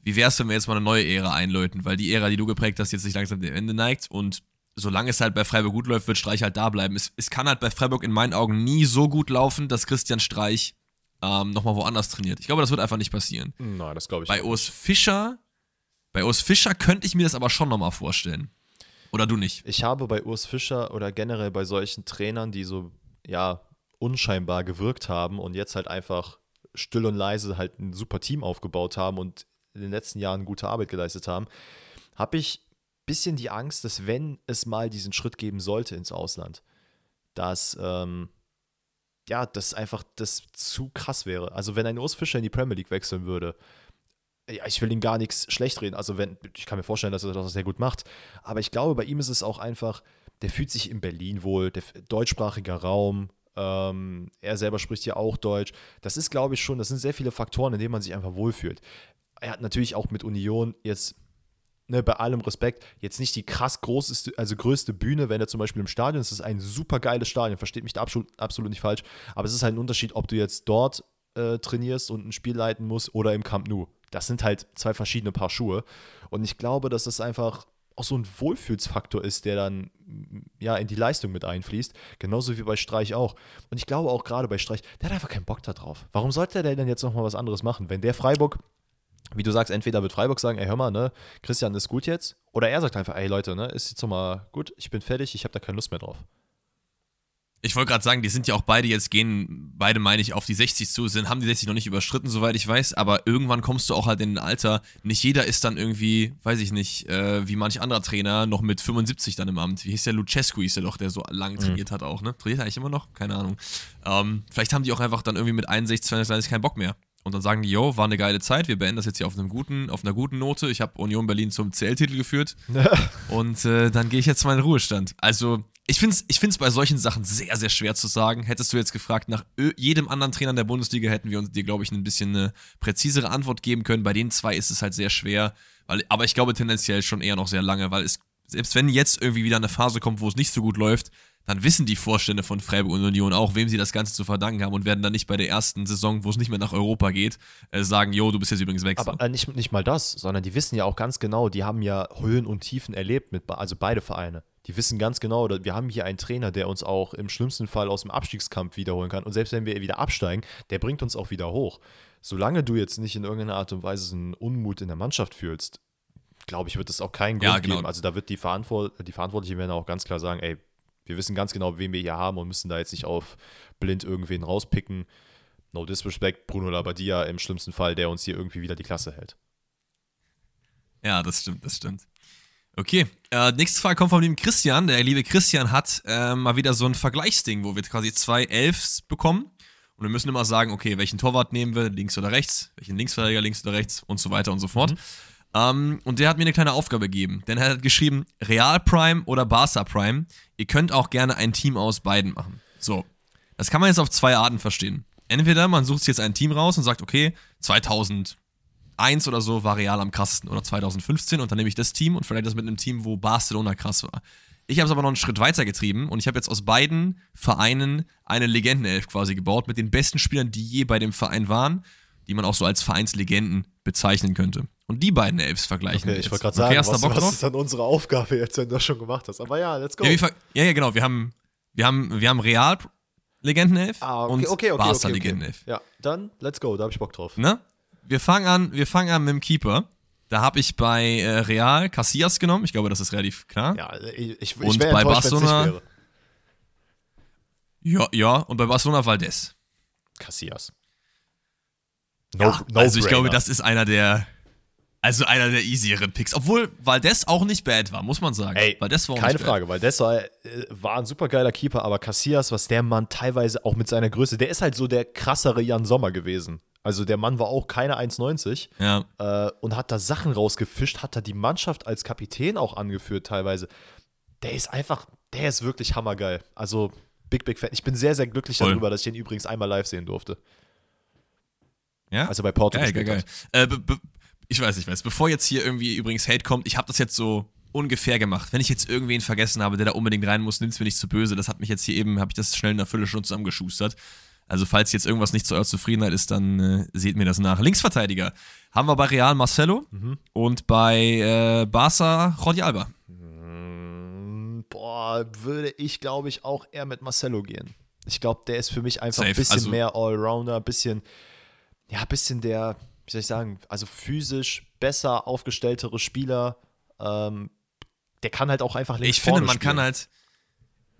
wie wär's, wenn wir jetzt mal eine neue Ära einläuten? Weil die Ära, die du geprägt hast, jetzt sich langsam dem Ende neigt und solange es halt bei Freiburg gut läuft, wird Streich halt da bleiben. Es, es kann halt bei Freiburg in meinen Augen nie so gut laufen, dass Christian Streich ähm, nochmal woanders trainiert. Ich glaube, das wird einfach nicht passieren. Nein, das glaube ich Bei nicht. Urs Fischer, bei Urs Fischer könnte ich mir das aber schon nochmal vorstellen. Oder du nicht? Ich habe bei Urs Fischer oder generell bei solchen Trainern, die so ja, unscheinbar gewirkt haben und jetzt halt einfach still und leise halt ein super Team aufgebaut haben und in den letzten Jahren gute Arbeit geleistet haben, habe ich ein bisschen die Angst, dass wenn es mal diesen Schritt geben sollte ins Ausland, dass ähm, ja, das einfach das zu krass wäre. Also wenn ein Urs Fischer in die Premier League wechseln würde, ja, ich will ihm gar nichts schlecht reden. Also wenn, ich kann mir vorstellen, dass er das sehr gut macht. Aber ich glaube, bei ihm ist es auch einfach, der fühlt sich in Berlin wohl, der deutschsprachiger Raum. Ähm, er selber spricht ja auch Deutsch. Das ist, glaube ich, schon, das sind sehr viele Faktoren, in denen man sich einfach wohlfühlt. Er hat natürlich auch mit Union jetzt Ne, bei allem Respekt, jetzt nicht die krass großeste, also größte Bühne, wenn er zum Beispiel im Stadion ist, ist ein super geiles Stadion, versteht mich da absolut, absolut nicht falsch, aber es ist halt ein Unterschied, ob du jetzt dort äh, trainierst und ein Spiel leiten musst oder im Camp Nou. Das sind halt zwei verschiedene Paar Schuhe und ich glaube, dass das einfach auch so ein Wohlfühlsfaktor ist, der dann ja in die Leistung mit einfließt. Genauso wie bei Streich auch. Und ich glaube auch gerade bei Streich, der hat einfach keinen Bock darauf. Warum sollte der denn jetzt nochmal was anderes machen? Wenn der Freiburg, wie du sagst, entweder wird Freiburg sagen, ey, hör mal, ne, Christian ist gut jetzt, oder er sagt einfach, ey Leute, ne, ist jetzt nochmal gut, ich bin fertig, ich habe da keine Lust mehr drauf. Ich wollte gerade sagen, die sind ja auch beide jetzt gehen, beide meine ich, auf die 60 zu, sind, haben die 60 noch nicht überschritten, soweit ich weiß, aber irgendwann kommst du auch halt in ein Alter, nicht jeder ist dann irgendwie, weiß ich nicht, äh, wie manch anderer Trainer, noch mit 75 dann im Amt. Wie hieß der Lucescu, hieß der doch, der so lang mhm. trainiert mhm. hat auch, ne? Trainiert er eigentlich immer noch? Keine Ahnung. Ähm, vielleicht haben die auch einfach dann irgendwie mit 61, 32 keinen Bock mehr. Und dann sagen die, yo, war eine geile Zeit, wir beenden das jetzt hier auf, einem guten, auf einer guten Note. Ich habe Union Berlin zum CL-Titel geführt. und äh, dann gehe ich jetzt mal in den Ruhestand. Also, ich finde es ich find's bei solchen Sachen sehr, sehr schwer zu sagen. Hättest du jetzt gefragt, nach jedem anderen Trainer der Bundesliga hätten wir uns dir, glaube ich, ein bisschen eine präzisere Antwort geben können. Bei den zwei ist es halt sehr schwer. Weil, aber ich glaube tendenziell schon eher noch sehr lange, weil es, selbst wenn jetzt irgendwie wieder eine Phase kommt, wo es nicht so gut läuft, dann wissen die Vorstände von Freiburg und Union auch, wem sie das Ganze zu verdanken haben und werden dann nicht bei der ersten Saison, wo es nicht mehr nach Europa geht, äh, sagen, jo, du bist jetzt übrigens weg. Aber äh, nicht, nicht mal das, sondern die wissen ja auch ganz genau, die haben ja Höhen und Tiefen erlebt, mit, also beide Vereine. Die wissen ganz genau, wir haben hier einen Trainer, der uns auch im schlimmsten Fall aus dem Abstiegskampf wiederholen kann. Und selbst wenn wir wieder absteigen, der bringt uns auch wieder hoch. Solange du jetzt nicht in irgendeiner Art und Weise einen Unmut in der Mannschaft fühlst, glaube ich, wird es auch keinen Grund ja, genau. geben. Also da wird die, Verantwort die Verantwortlichen werden auch ganz klar sagen, ey, wir wissen ganz genau, wen wir hier haben und müssen da jetzt nicht auf blind irgendwen rauspicken. No disrespect, Bruno Labbadia im schlimmsten Fall, der uns hier irgendwie wieder die Klasse hält. Ja, das stimmt, das stimmt. Okay, äh, nächste Frage kommt von dem Christian. Der liebe Christian hat äh, mal wieder so ein Vergleichsding, wo wir quasi zwei Elfs bekommen. Und wir müssen immer sagen, okay, welchen Torwart nehmen wir, links oder rechts, welchen Linksverteidiger links oder rechts und so weiter und so fort. Mhm. Ähm, und der hat mir eine kleine Aufgabe gegeben. Denn er hat geschrieben, Real Prime oder Barca Prime. Ihr könnt auch gerne ein Team aus beiden machen. So, das kann man jetzt auf zwei Arten verstehen. Entweder man sucht sich jetzt ein Team raus und sagt, okay, 2000 1 oder so war Real am krassesten oder 2015 und dann nehme ich das Team und vielleicht das mit einem Team, wo Barcelona krass war. Ich habe es aber noch einen Schritt weiter getrieben und ich habe jetzt aus beiden Vereinen eine Legendenelf quasi gebaut mit den besten Spielern, die je bei dem Verein waren, die man auch so als Vereinslegenden bezeichnen könnte. Und die beiden Elfs vergleichen okay, Ich wollte gerade sagen, okay, was, was ist dann unsere Aufgabe jetzt, wenn du das schon gemacht hast? Aber ja, let's go. Ja, ja, ja, genau. Wir haben, wir haben, wir haben Real Legendenelf ah, okay, und okay, okay, Barca okay, okay. Legendenelf. Ja, dann let's go, da habe ich Bock drauf. Ne? Wir fangen an, wir fangen an mit dem Keeper. Da habe ich bei äh, Real Casillas genommen. Ich glaube, das ist relativ klar. Ja, ich, ich, ich Und wäre bei Barcelona-. Ja, ja. Und bei Barcelona Valdez. Casillas. Ja, also ich glaube, das ist einer der, also einer der easieren Picks. Obwohl Valdez auch nicht bad war, muss man sagen. Ey, Valdez war auch Keine Frage, das war, äh, war ein supergeiler Keeper, aber Casillas, was der Mann teilweise auch mit seiner Größe, der ist halt so der krassere Jan Sommer gewesen. Also der Mann war auch keine 1,90 Bad. Ja. äh, und hat da Sachen rausgefischt, hat da die Mannschaft als Kapitän auch angeführt teilweise. Der ist einfach, der ist wirklich hammergeil. Also Big, Big Fan. Ich bin sehr, sehr glücklich Voll. darüber, dass ich den übrigens einmal live sehen durfte. Ja. Also bei Porto Geil, geil, gespielt geil. Äh, ich weiß, ich weiß. Bevor jetzt hier irgendwie übrigens Hate kommt, ich habe das jetzt so ungefähr gemacht. Wenn ich jetzt irgendwen vergessen habe, der da unbedingt rein muss, nimm's mir nicht zu böse. Das hat mich jetzt hier eben, habe ich das schnell in einer Viertelstunde zusammengeschustert. Also falls jetzt irgendwas nicht zu eurer Zufriedenheit ist, dann äh, seht mir das nach. Linksverteidiger haben wir bei Real Marcelo Mhm. und bei äh, Barca Jordi Alba. Mm, Boah, würde ich, glaube ich, auch eher mit Marcelo gehen. Ich glaube, der ist für mich einfach ein bisschen also- mehr Allrounder, ein bisschen, ja, ein bisschen der, wie soll ich sagen, also physisch besser aufgestelltere Spieler. Ähm, der kann halt auch einfach links Ich finde, man kann spielen. halt.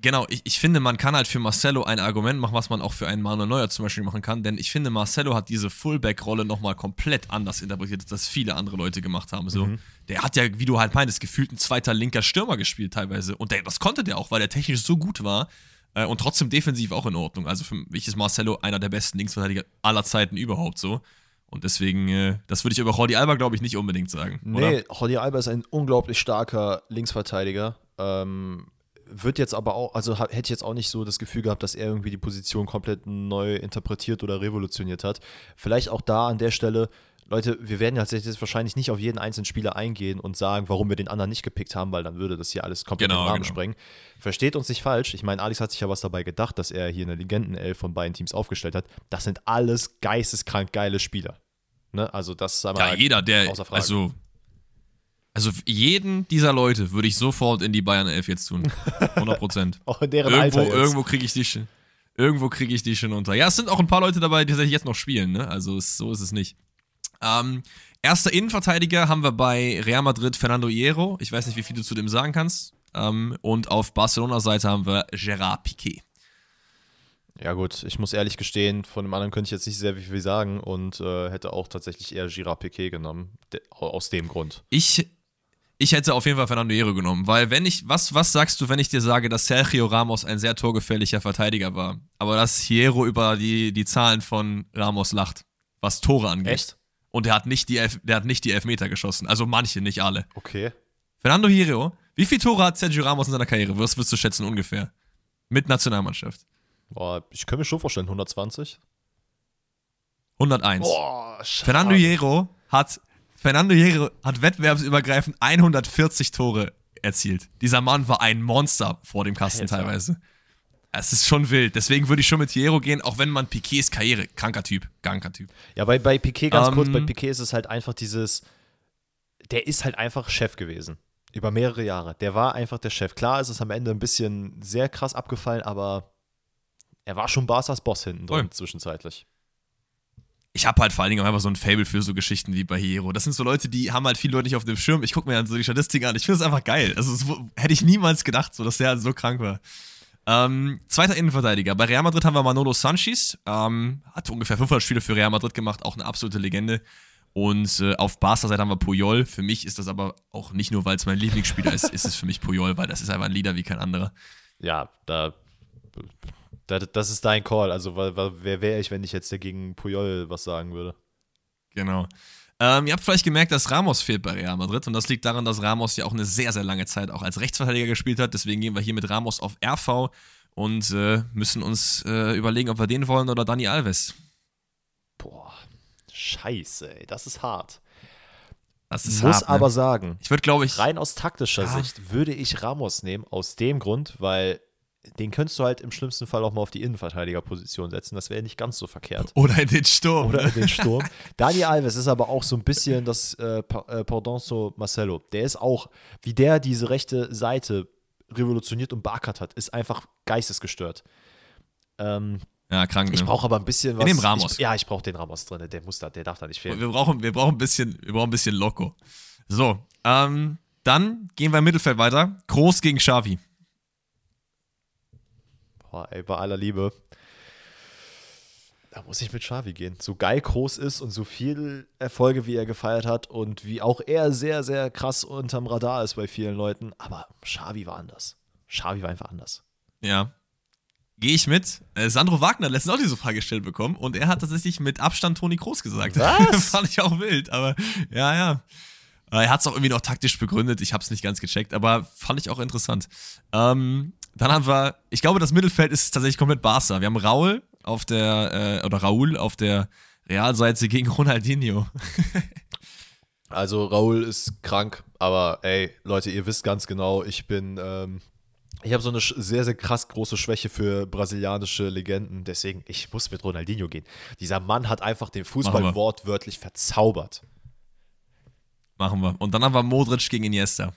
Genau, ich, ich finde, man kann halt für Marcelo ein Argument machen, was man auch für einen Manuel Neuer zum Beispiel machen kann, denn ich finde, Marcelo hat diese Fullback-Rolle nochmal komplett anders interpretiert, als das viele andere Leute gemacht haben. So. Mhm. Der hat ja, wie du halt meintest, gefühlt ein zweiter linker Stürmer gespielt teilweise. Und der, das konnte der auch, weil der technisch so gut war äh, und trotzdem defensiv auch in Ordnung. Also für mich ist Marcelo einer der besten Linksverteidiger aller Zeiten überhaupt so. Und deswegen, äh, das würde ich über Jordi Alba, glaube ich, nicht unbedingt sagen. Oder? Nee, Jordi Alba ist ein unglaublich starker Linksverteidiger. Ähm, wird jetzt aber auch, also hätte ich jetzt auch nicht so das Gefühl gehabt, dass er irgendwie die Position komplett neu interpretiert oder revolutioniert hat. Vielleicht auch da an der Stelle, Leute, wir werden jetzt jetzt wahrscheinlich nicht auf jeden einzelnen Spieler eingehen und sagen, warum wir den anderen nicht gepickt haben, weil dann würde das hier alles komplett Genau, den Rahmen genau. sprengen. Versteht uns nicht falsch. Ich meine, Alex hat sich ja was dabei gedacht, dass er hier eine Legendenelf von beiden Teams aufgestellt hat. Das sind alles geisteskrank geile Spieler. Ne? Also das ist aber Ja, jeder, der, außer Frage. also, also jeden dieser Leute würde ich sofort in die Bayern 11 jetzt tun. 100 Prozent. auch in deren irgendwo Alter jetzt. irgendwo kriege ich die schon, irgendwo kriege ich die schon unter. Ja, es sind auch ein paar Leute dabei, die tatsächlich jetzt noch spielen, ne? Also es, so ist es nicht. Ähm, erster Innenverteidiger haben wir bei Real Madrid Fernando Hierro. Ich weiß nicht, wie viel du zu dem sagen kannst. Ähm, und auf Barcelona-Seite haben wir Gerard Piquet. Ja gut, ich muss ehrlich gestehen, von dem anderen könnte ich jetzt nicht sehr viel sagen und äh, hätte auch tatsächlich eher Girard Piquet genommen, aus dem Grund. Ich, ich hätte auf jeden Fall Fernando Hierro genommen, weil wenn ich, was, was sagst du, wenn ich dir sage, dass Sergio Ramos ein sehr torgefährlicher Verteidiger war, aber dass Hierro über die, die Zahlen von Ramos lacht, was Tore angeht. Echt? Und der hat nicht die, Elf, der hat nicht die Elfmeter geschossen, also manche, nicht alle. Okay. Fernando Hierro, wie viele Tore hat Sergio Ramos in seiner Karriere? Was würdest du schätzen ungefähr? Mit Nationalmannschaft. Boah, ich kann mir schon vorstellen, 120. 101. Boah. Fernando Hierro hat Fernando Hierro hat wettbewerbsübergreifend 140 Tore erzielt. Dieser Mann war ein Monster vor dem Kasten Alter. teilweise. Es ist schon wild. Deswegen würde ich schon mit Hierro gehen, auch wenn man Piquets Karriere, kranker Typ, kranker Typ. Ja, bei, bei Piquet ganz Ähm, kurz, bei Piquet ist es halt einfach dieses, der ist halt einfach Chef gewesen. Über mehrere Jahre. Der war einfach der Chef. Klar ist es am Ende ein bisschen sehr krass abgefallen, aber er war schon Barca's Boss hinten drin zwischenzeitlich. Ich habe halt vor allen Dingen auch einfach so ein Fable für so Geschichten wie bei Hierro. Das sind so Leute, die haben halt viele Leute nicht auf dem Schirm. Ich gucke mir dann so die Statistiken an. Ich finde es einfach geil. Also w- hätte ich niemals gedacht, so, dass der so krank war. Ähm, zweiter Innenverteidiger. Bei Real Madrid haben wir Manolo Sanchez. Ähm, hat ungefähr 500 Spiele für Real Madrid gemacht. Auch eine absolute Legende. Und äh, auf Barca-Seite haben wir Puyol. Für mich ist das aber auch nicht nur, weil es mein Lieblingsspieler ist, ist es für mich Puyol, weil das ist einfach ein Leader wie kein anderer. Ja, da, da das ist dein Call. Also, wer wäre ich, wenn ich jetzt dagegen Puyol was sagen würde? Genau. Ähm, ihr habt vielleicht gemerkt, dass Ramos fehlt bei Real Madrid und das liegt daran, dass Ramos ja auch eine sehr, sehr lange Zeit auch als Rechtsverteidiger gespielt hat. Deswegen gehen wir hier mit Ramos auf RV und äh, müssen uns äh, überlegen, ob wir den wollen oder Dani Alves. Boah, scheiße, ey, das ist hart. Das ist Muss hart, ne? aber sagen, Ich würde, glaube ich. rein aus taktischer Ja. Sicht würde ich Ramos nehmen, aus dem Grund, weil den könntest du halt im schlimmsten Fall auch mal auf die Innenverteidigerposition setzen. Das wäre nicht ganz so verkehrt. Oder in den Sturm. Oder in den Sturm. Dani Alves ist aber auch so ein bisschen das äh, äh, Pendant zu Marcelo. Der ist auch, wie der diese rechte Seite revolutioniert und beackert hat, ist einfach geistesgestört. Ähm, Ja, krank. ich ne? brauche aber ein bisschen was. nehmen Ramos. Ich, ja, ich brauche den Ramos drin. Der muss da, der darf da nicht fehlen. Wir brauchen, wir brauchen ein bisschen, wir brauchen ein bisschen Loco. So, ähm, dann gehen wir im Mittelfeld weiter. Groß gegen Xavi. Boah, ey, bei aller Liebe. Da muss ich mit Xavi gehen. So geil groß ist und so viel Erfolge, wie er gefeiert hat und wie auch er sehr, sehr krass unterm Radar ist bei vielen Leuten. Aber Xavi war anders. Xavi war einfach anders. Ja. Gehe ich mit. Äh, Sandro Wagner hat letztens auch diese Frage gestellt bekommen und er hat tatsächlich mit Abstand Toni Kroos gesagt. Was? Fand ich auch wild, aber ja, ja. Äh, Er hat es auch irgendwie noch taktisch begründet. Ich habe es nicht ganz gecheckt, aber fand ich auch interessant. Ähm, dann haben wir, ich glaube, das Mittelfeld ist tatsächlich komplett Barca. Wir haben Raul auf der, äh, oder Raul auf der Realseite gegen Ronaldinho. Also Raul ist krank, aber ey, Leute, ihr wisst ganz genau, ich bin, ähm, ich habe so eine sehr, sehr krass große Schwäche für brasilianische Legenden. Deswegen, ich muss mit Ronaldinho gehen. Dieser Mann hat einfach den Fußball wortwörtlich verzaubert. Machen wir. Und dann haben wir Modric gegen Iniesta.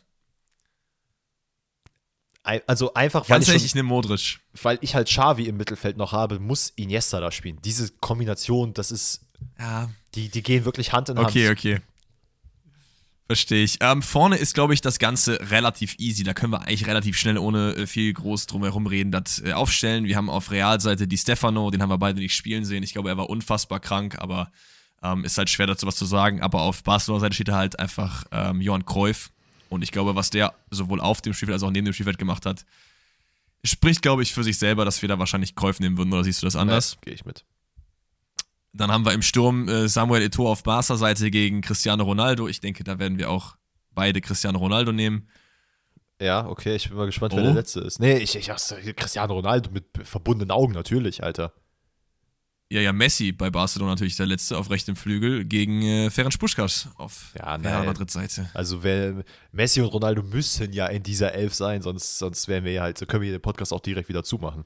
Also einfach, weil Ganz ich, schon, ich nehme Modric. weil ich halt Xavi im Mittelfeld noch habe, muss Iniesta da spielen. Diese Kombination, das ist, Ja, die, die gehen wirklich Hand in Okay, Hand. okay. Verstehe ich. Ähm, vorne ist, glaube ich, das Ganze relativ easy. Da können wir eigentlich relativ schnell, ohne äh, viel groß drumherum reden, das äh, aufstellen. Wir haben auf Realseite die Stefano, den haben wir beide nicht spielen sehen. Ich glaube, er war unfassbar krank, aber ähm, ist halt schwer dazu was zu sagen. Aber auf Barcelona-Seite steht halt einfach ähm, Johann Cruyff. Und ich glaube, was der sowohl auf dem Spielfeld als auch neben dem Spielfeld gemacht hat, spricht, glaube ich, für sich selber, dass wir da wahrscheinlich Cruyff nehmen würden. Oder siehst du das anders? Ja, Gehe ich mit. Dann haben wir im Sturm äh, Samuel Eto'o auf Barca-Seite gegen Cristiano Ronaldo. Ich denke, da werden wir auch beide Cristiano Ronaldo nehmen. Ja, okay, ich bin mal gespannt, wer Oh. der Letzte ist. Nee, ich, ich Cristiano Ronaldo mit verbundenen Augen natürlich, Alter. Ja, ja, Messi bei Barcelona natürlich der Letzte auf rechtem Flügel gegen äh, Ferenc Puskas auf Ja, Real nein. Madrid-Seite. Also wer, Messi und Ronaldo müssen ja in dieser Elf sein, sonst, sonst wären wir ja halt, so können wir den Podcast auch direkt wieder zumachen.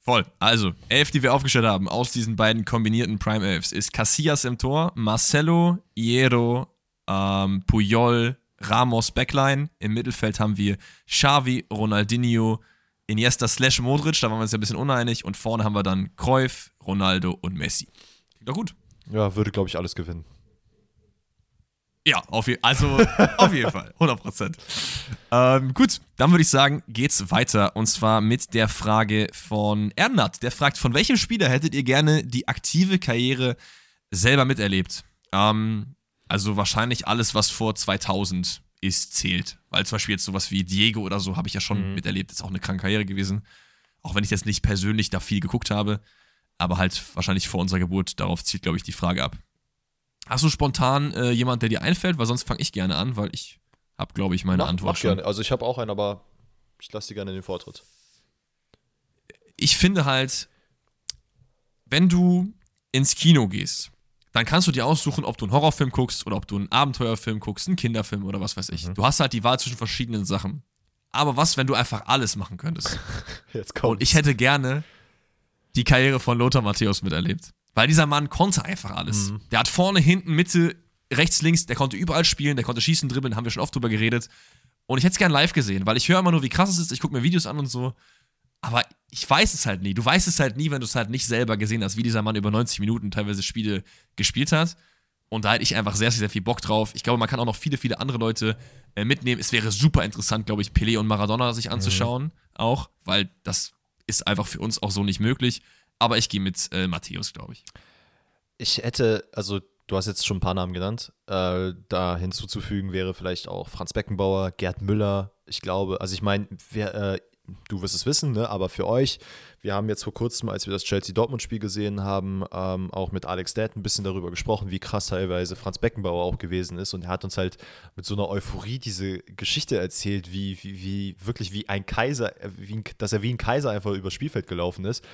Voll. Also, elf, die wir aufgestellt haben aus diesen beiden kombinierten Prime Elves, ist Casillas im Tor, Marcelo, Hierro, ähm, Puyol, Ramos Backline. Im Mittelfeld haben wir Xavi, Ronaldinho, Iniesta slash Modric, da waren wir uns ja ein bisschen uneinig. Und vorne haben wir dann Cruyff, Ronaldo und Messi. Klingt doch gut. Ja, würde, glaube ich, alles gewinnen. Ja, auf je also auf jeden Fall, 100 Prozent. Ähm, gut, dann würde ich sagen, geht's weiter und zwar mit der Frage von Ernat. Der fragt, von welchem Spieler hättet ihr gerne die aktive Karriere selber miterlebt? Ähm, also wahrscheinlich alles, was vor 2000 ist, zählt. Weil zum Beispiel jetzt sowas wie Diego oder so habe ich ja schon Mhm. miterlebt. Ist auch eine kranke Karriere gewesen. Auch wenn ich jetzt nicht persönlich da viel geguckt habe. Aber halt wahrscheinlich vor unserer Geburt. Darauf zielt, glaube ich, die Frage ab. Hast du spontan äh, jemand, der dir einfällt? Weil sonst fange ich gerne an, weil ich habe, glaube ich, meine Mach- Antwort mach schon. gerne. Also ich habe auch einen, aber ich lasse dir gerne den Vortritt. Ich finde halt, wenn du ins Kino gehst, dann kannst du dir aussuchen, ob du einen Horrorfilm guckst oder ob du einen Abenteuerfilm guckst, einen Kinderfilm oder was weiß ich. Mhm. Du hast halt die Wahl zwischen verschiedenen Sachen. Aber was, wenn du einfach alles machen könntest? Jetzt kommt Und ich hätte gerne die Karriere von Lothar Matthäus miterlebt. Weil dieser Mann konnte einfach alles. Mhm. Der hat vorne, hinten, Mitte, rechts, links, der konnte überall spielen, der konnte schießen, dribbeln, haben wir schon oft drüber geredet. Und ich hätte es gern live gesehen, weil ich höre immer nur, wie krass es ist, ich gucke mir Videos an und so. Aber ich weiß es halt nie. Du weißt es halt nie, wenn du es halt nicht selber gesehen hast, wie dieser Mann über 90 Minuten teilweise Spiele gespielt hat. Und da hätte ich einfach sehr, sehr, sehr viel Bock drauf. Ich glaube, man kann auch noch viele, viele andere Leute äh, mitnehmen. Es wäre super interessant, glaube ich, Pelé und Maradona sich anzuschauen, auch, weil das ist einfach für uns auch so nicht möglich. Aber ich gehe mit äh, Matthäus, glaube ich. Ich hätte, also du hast jetzt schon ein paar Namen genannt. Äh, da hinzuzufügen wäre vielleicht auch Franz Beckenbauer, Gerd Müller. Ich glaube, also ich meine, wer, äh, du wirst es wissen, ne? aber für euch, wir haben jetzt vor kurzem, als wir das Chelsea-Dortmund-Spiel gesehen haben, ähm, auch mit Alex Dad ein bisschen darüber gesprochen, wie krass teilweise Franz Beckenbauer auch gewesen ist. Und er hat uns halt mit so einer Euphorie diese Geschichte erzählt, wie, wie, wie wirklich wie ein Kaiser, äh, wie ein, dass er wie ein Kaiser einfach übers Spielfeld gelaufen ist.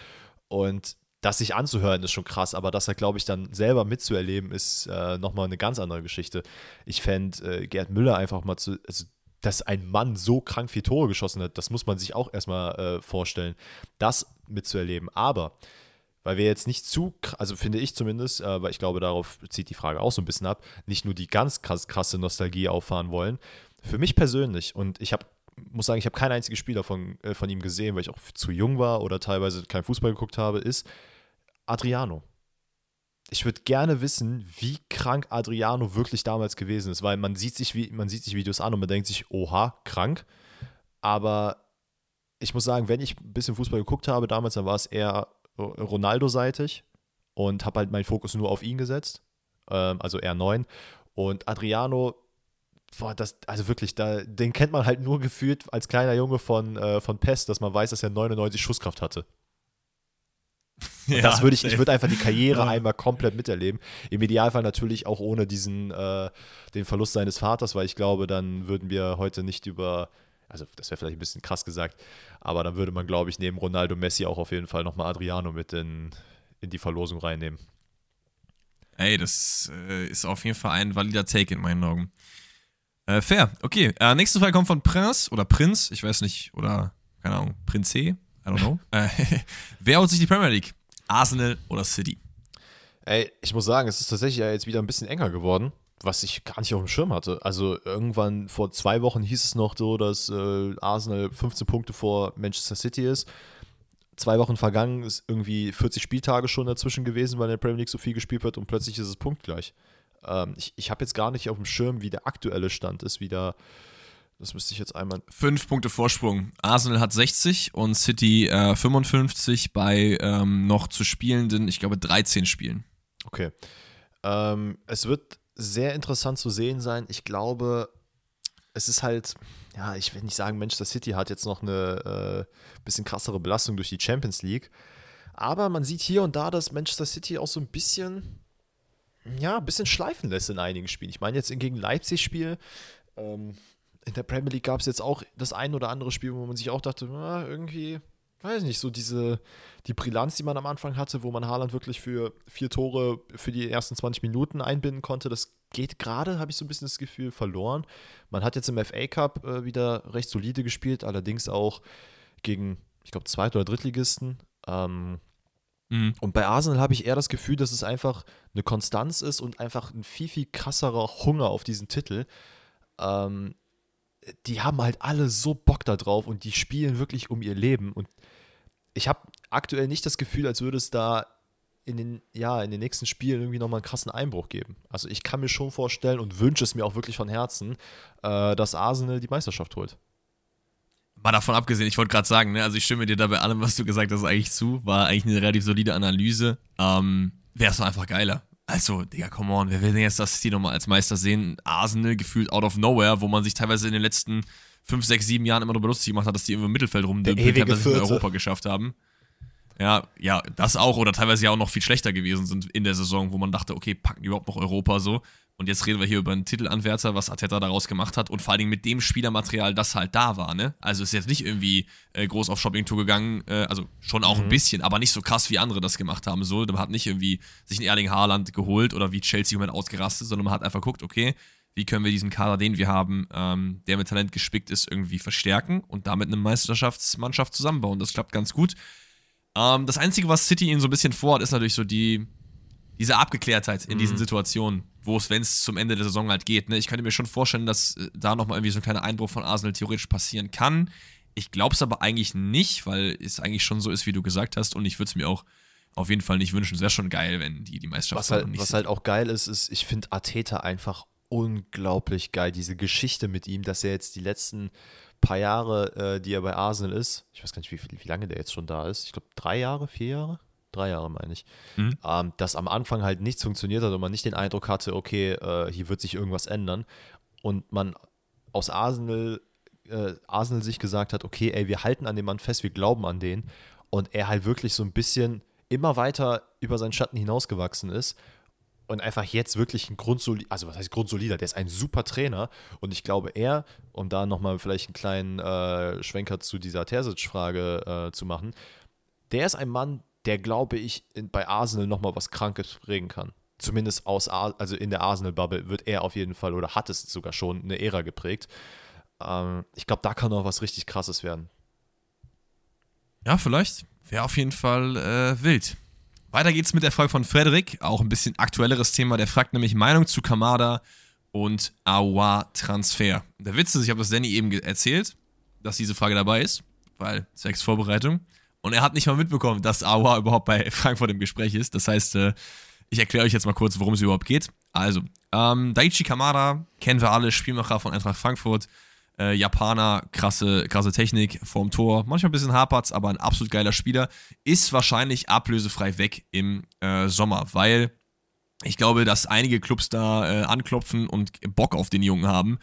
Und das sich anzuhören ist schon krass, aber das halt, glaube ich, dann selber mitzuerleben, ist äh, nochmal eine ganz andere Geschichte. Ich fände äh, Gerd Müller einfach mal zu, also dass ein Mann so krank vier Tore geschossen hat, das muss man sich auch erstmal äh, vorstellen, das mitzuerleben. Aber weil wir jetzt nicht zu, also finde ich zumindest, aber äh, ich glaube, darauf zieht die Frage auch so ein bisschen ab, nicht nur die ganz krass, krasse Nostalgie auffahren wollen. Für mich persönlich, und ich habe muss sagen, ich habe kein einziges Spiel davon äh, von ihm gesehen, weil ich auch zu jung war oder teilweise kein Fußball geguckt habe, ist Adriano. Ich würde gerne wissen, wie krank Adriano wirklich damals gewesen ist, weil man sieht sich, man sieht sich Videos an und man denkt sich, oha, krank. Aber ich muss sagen, wenn ich ein bisschen Fußball geguckt habe damals, dann war es eher Ronaldo-seitig und habe halt meinen Fokus nur auf ihn gesetzt, ähm, also R9. Und Adriano, boah, das, also wirklich, da, den kennt man halt nur gefühlt als kleiner Junge von, äh, von Pest, dass man weiß, dass er 99 Schusskraft hatte. Ja, das würde ich, ich würde einfach die Karriere ja. einmal komplett miterleben. Im Idealfall natürlich auch ohne diesen, äh, den Verlust seines Vaters, weil ich glaube, dann würden wir heute nicht über also das wäre vielleicht ein bisschen krass gesagt, aber dann würde man, glaube ich, neben Ronaldo Messi auch auf jeden Fall nochmal Adriano mit in, in die Verlosung reinnehmen. Ey, das äh, ist auf jeden Fall ein valider Take in meinen Augen. Äh, fair, okay. Äh, nächste Frage kommt von Prinz oder Prinz, ich weiß nicht, oder keine Ahnung, Prince, I don't know. Äh, wer holt sich die Premier League? Arsenal oder City? Ey, ich muss sagen, es ist tatsächlich ja jetzt wieder ein bisschen enger geworden was ich gar nicht auf dem Schirm hatte. Also irgendwann vor zwei Wochen hieß es noch so, dass äh, Arsenal 15 Punkte vor Manchester City ist. Zwei Wochen vergangen, ist irgendwie 40 Spieltage schon dazwischen gewesen, weil in der Premier League so viel gespielt wird und plötzlich ist es punktgleich. Ähm, ich ich habe jetzt gar nicht auf dem Schirm, wie der aktuelle Stand ist, wie der, das müsste ich jetzt einmal. Fünf Punkte Vorsprung. Arsenal hat 60 und City äh, 55 bei ähm, noch zu spielenden, ich glaube, 13 Spielen. Okay. Ähm, es wird sehr interessant zu sehen sein. Ich glaube, es ist halt, ja, ich will nicht sagen, Manchester City hat jetzt noch eine äh, bisschen krassere Belastung durch die Champions League. Aber man sieht hier und da, dass Manchester City auch so ein bisschen, ja, ein bisschen schleifen lässt in einigen Spielen. Ich meine, jetzt gegen Leipzig-Spiel, ähm, in der Premier League gab es jetzt auch das ein oder andere Spiel, wo man sich auch dachte, na, irgendwie weiß nicht, so diese, die Brillanz, die man am Anfang hatte, wo man Haaland wirklich für vier Tore für die ersten 20 Minuten einbinden konnte, das geht gerade, habe ich so ein bisschen das Gefühl, verloren. Man hat jetzt im FA Cup äh, wieder recht solide gespielt, allerdings auch gegen, ich glaube, Zweit- oder Drittligisten. Ähm, mhm. Und bei Arsenal habe ich eher das Gefühl, dass es einfach eine Konstanz ist und einfach ein viel, viel krasserer Hunger auf diesen Titel. Ähm, die haben halt alle so Bock da drauf und die spielen wirklich um ihr Leben. Und ich habe aktuell nicht das Gefühl, als würde es da in den, ja, in den nächsten Spielen irgendwie nochmal einen krassen Einbruch geben. Also ich kann mir schon vorstellen und wünsche es mir auch wirklich von Herzen, äh, dass Arsenal die Meisterschaft holt. Mal davon abgesehen, ich wollte gerade sagen, ne, also ich stimme dir da bei allem, was du gesagt hast, eigentlich zu. War eigentlich eine relativ solide Analyse. Ähm, Wäre es einfach geiler. Also, Digga, come on, wer will denn jetzt das City nochmal als Meister sehen? Arsenal gefühlt out of nowhere, wo man sich teilweise in den letzten 5, 6, 7 Jahren immer nur lustig gemacht hat, dass die irgendwo im Mittelfeld rumdümpeln, teilweise in Europa geschafft haben. Ja, ja, das auch oder teilweise ja auch noch viel schlechter gewesen sind in der Saison, wo man dachte, okay, packen die überhaupt noch Europa so. Und jetzt reden wir hier über einen Titelanwärter, was Ateta daraus gemacht hat und vor allen Dingen mit dem Spielermaterial, das halt da war, ne? Also ist jetzt nicht irgendwie äh, groß auf Shoppingtour gegangen, äh, also schon auch mhm. ein bisschen, aber nicht so krass, wie andere das gemacht haben. So, man hat nicht irgendwie sich einen Erling Haaland geholt oder wie Chelsea Moment ausgerastet, sondern man hat einfach geguckt, okay, wie können wir diesen Kader, den wir haben, ähm, der mit Talent gespickt ist, irgendwie verstärken und damit eine Meisterschaftsmannschaft zusammenbauen. Das klappt ganz gut. Ähm, das Einzige, was City ihnen so ein bisschen vorhat, ist natürlich so die, diese Abgeklärtheit in mhm. diesen Situationen, wo es, wenn es zum Ende der Saison halt geht. Ne? Ich könnte mir schon vorstellen, dass äh, da nochmal irgendwie so ein kleiner Einbruch von Arsenal theoretisch passieren kann. Ich glaube es aber eigentlich nicht, weil es eigentlich schon so ist, wie du gesagt hast. Und ich würde es mir auch auf jeden Fall nicht wünschen. Es wäre schon geil, wenn die die Meisterschaft was halt, nicht Was sind. halt auch geil ist, ist, ich finde Arteta einfach unglaublich geil. Diese Geschichte mit ihm, dass er jetzt die letzten paar Jahre, äh, die er bei Arsenal ist, ich weiß gar nicht, wie, wie lange der jetzt schon da ist. Ich glaube, drei Jahre, vier Jahre? Drei Jahre meine ich. Mhm. Ähm, dass am Anfang halt nichts funktioniert hat und man nicht den Eindruck hatte, okay, äh, hier wird sich irgendwas ändern. Und man aus Arsenal, äh, Arsenal sich gesagt hat, okay, ey, wir halten an dem Mann fest, wir glauben an den. Und er halt wirklich so ein bisschen immer weiter über seinen Schatten hinausgewachsen ist und einfach jetzt wirklich ein grundsolider, also was heißt grundsolider, der ist ein super Trainer und ich glaube er, um da nochmal vielleicht einen kleinen äh, Schwenker zu dieser Terzic-Frage äh, zu machen, der ist ein Mann, der, glaube ich, in, bei Arsenal nochmal was Krankes bringen kann. Zumindest aus, also in der Arsenal-Bubble wird er auf jeden Fall oder hat es sogar schon eine Ära geprägt. Ähm, ich glaube, da kann noch was richtig Krasses werden. Ja, vielleicht. Wäre auf jeden Fall äh, wild. Weiter geht's mit der Frage von Frederik, auch ein bisschen aktuelleres Thema. Der fragt nämlich Meinung zu Kamada und Awa-Transfer. Der Witz ist, ich habe das Danny eben erzählt, dass diese Frage dabei ist, weil sechs Vorbereitung. Und er hat nicht mal mitbekommen, dass Awa überhaupt bei Frankfurt im Gespräch ist. Das heißt, äh, ich erkläre euch jetzt mal kurz, worum es überhaupt geht. Also, ähm, Daichi Kamada kennen wir alle, Spielmacher von Eintracht Frankfurt. Äh, Japaner, krasse, krasse Technik vorm Tor. Manchmal ein bisschen hapert's, aber ein absolut geiler Spieler. Ist wahrscheinlich ablösefrei weg im äh, Sommer, weil ich glaube, dass einige Clubs da äh, anklopfen und Bock auf den Jungen haben.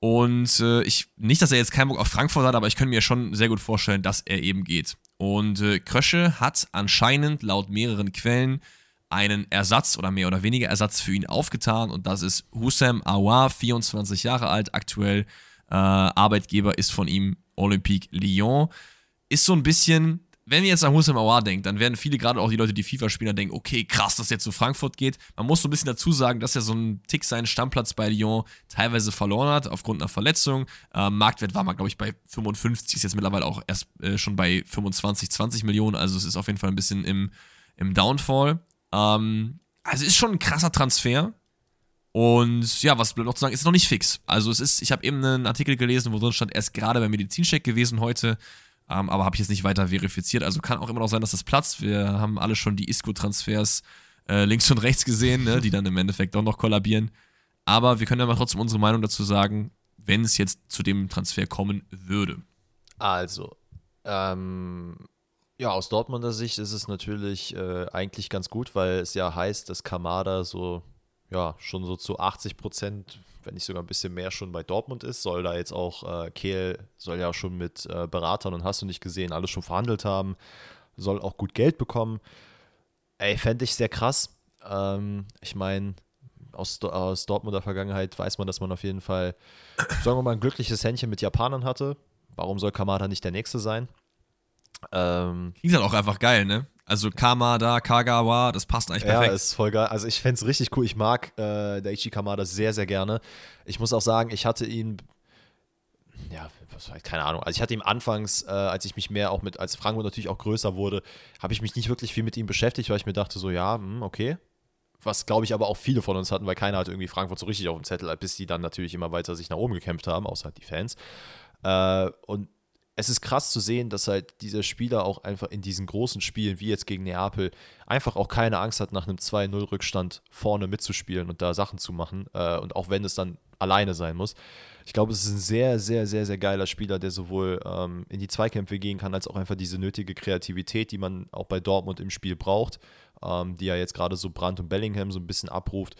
Und äh, ich, nicht, dass er jetzt keinen Bock auf Frankfurt hat, aber ich könnte mir schon sehr gut vorstellen, dass er eben geht. Und äh, Krösche hat anscheinend laut mehreren Quellen einen Ersatz oder mehr oder weniger Ersatz für ihn aufgetan und das ist Hussein Aouar, 24 Jahre alt, aktuell äh, Arbeitgeber ist von ihm Olympique Lyon. Ist so ein bisschen wenn ihr jetzt an Hussein Aouar denkt, dann werden viele, gerade auch die Leute, die FIFA spielen, denken, okay, krass, dass er zu Frankfurt geht. Man muss so ein bisschen dazu sagen, dass er so einen Tick seinen Stammplatz bei Lyon teilweise verloren hat, aufgrund einer Verletzung. Ähm, Marktwert war mal, glaube ich, bei 55, ist jetzt mittlerweile auch erst äh, schon bei 25, 20 Millionen. Also es ist auf jeden Fall ein bisschen im, im Downfall. Ähm, also ist schon ein krasser Transfer. Und ja, was bleibt noch zu sagen, ist noch nicht fix. Also es ist, ich habe eben einen Artikel gelesen, wo drin stand, er ist gerade beim Medizincheck gewesen heute. Ähm, aber habe ich jetzt nicht weiter verifiziert. Also kann auch immer noch sein, dass das platzt. Wir haben alle schon die Isco-Transfers äh, links und rechts gesehen, ne, die dann im Endeffekt auch noch kollabieren. Aber wir können ja mal trotzdem unsere Meinung dazu sagen, wenn es jetzt zu dem Transfer kommen würde. Also, ähm, ja, aus Dortmunder Sicht ist es natürlich äh, eigentlich ganz gut, weil es ja heißt, dass Kamada so, ja, schon so zu 80 Prozent wenn nicht sogar ein bisschen mehr schon bei Dortmund ist, soll da jetzt auch äh, Kehl, soll ja schon mit äh, Beratern und hast du nicht gesehen, alles schon verhandelt haben, soll auch gut Geld bekommen. Ey, fände ich sehr krass. Ähm, ich meine, aus, aus Dortmunder Vergangenheit weiß man, dass man auf jeden Fall, sagen wir mal, ein glückliches Händchen mit Japanern hatte. Warum soll Kamada nicht der Nächste sein? Ähm, Klingt halt auch einfach geil, ne? Also Kamada, Kagawa, das passt eigentlich perfekt. Ja, ist voll geil. Also ich fände es richtig cool. Ich mag äh, Daichi Kamada sehr, sehr gerne. Ich muss auch sagen, ich hatte ihn, ja, keine Ahnung. Also ich hatte ihn anfangs, äh, als ich mich mehr auch mit, als Frankfurt natürlich auch größer wurde, habe ich mich nicht wirklich viel mit ihm beschäftigt, weil ich mir dachte so, ja, hm, okay. Was glaube ich aber auch viele von uns hatten, weil keiner hat irgendwie Frankfurt so richtig auf dem Zettel, bis die dann natürlich immer weiter sich nach oben gekämpft haben, außer die Fans. Äh, und es ist krass zu sehen, dass halt dieser Spieler auch einfach in diesen großen Spielen, wie jetzt gegen Neapel, einfach auch keine Angst hat, nach einem 2-0-Rückstand vorne mitzuspielen und da Sachen zu machen. Äh, und auch wenn es dann alleine sein muss. Ich glaube, es ist ein sehr, sehr, sehr, sehr geiler Spieler, der sowohl ähm, in die Zweikämpfe gehen kann, als auch einfach diese nötige Kreativität, die man auch bei Dortmund im Spiel braucht, ähm, die ja jetzt gerade so Brandt und Bellingham so ein bisschen abruft.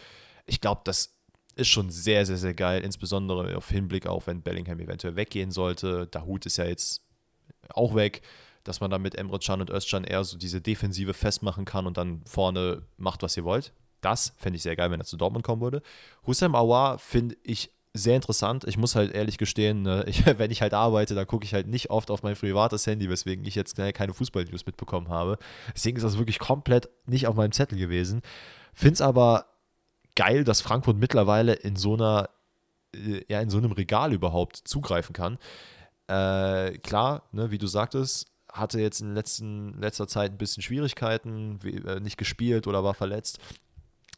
Ich glaube, das ist schon sehr, sehr, sehr geil, insbesondere auf Hinblick auf, wenn Bellingham eventuell weggehen sollte. Der Hut ist ja jetzt auch weg, dass man dann mit Emre Can und Özcan eher so diese Defensive festmachen kann und dann vorne macht, was ihr wollt. Das fände ich sehr geil, wenn er zu Dortmund kommen würde. Hussein Aouar finde ich sehr interessant. Ich muss halt ehrlich gestehen, ne, ich, wenn ich halt arbeite, dann gucke ich halt nicht oft auf mein privates Handy, weswegen ich jetzt keine Fußball-News mitbekommen habe. Deswegen ist das wirklich komplett nicht auf meinem Zettel gewesen. Finde es aber geil, dass Frankfurt mittlerweile in so einer, äh, ja, in so einem Regal überhaupt zugreifen kann. Äh, klar, ne, wie du sagtest, hatte jetzt in letzten, letzter Zeit ein bisschen Schwierigkeiten, wie, äh, nicht gespielt oder war verletzt.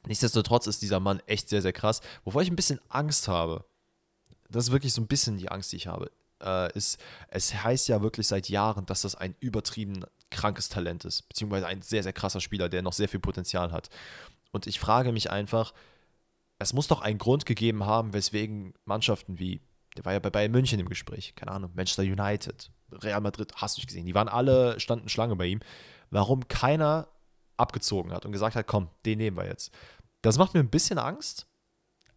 Nichtsdestotrotz ist dieser Mann echt sehr, sehr krass. Wovor ich ein bisschen Angst habe, das ist wirklich so ein bisschen die Angst, die ich habe, äh, ist, es heißt ja wirklich seit Jahren, dass das ein übertrieben krankes Talent ist, beziehungsweise ein sehr, sehr krasser Spieler, der noch sehr viel Potenzial hat. Und ich frage mich einfach, es muss doch einen Grund gegeben haben, weswegen Mannschaften wie, der war ja bei Bayern München im Gespräch, keine Ahnung, Manchester United, Real Madrid, hast du nicht gesehen, die waren alle, standen Schlange bei ihm, warum keiner abgezogen hat und gesagt hat, komm, den nehmen wir jetzt. Das macht mir ein bisschen Angst,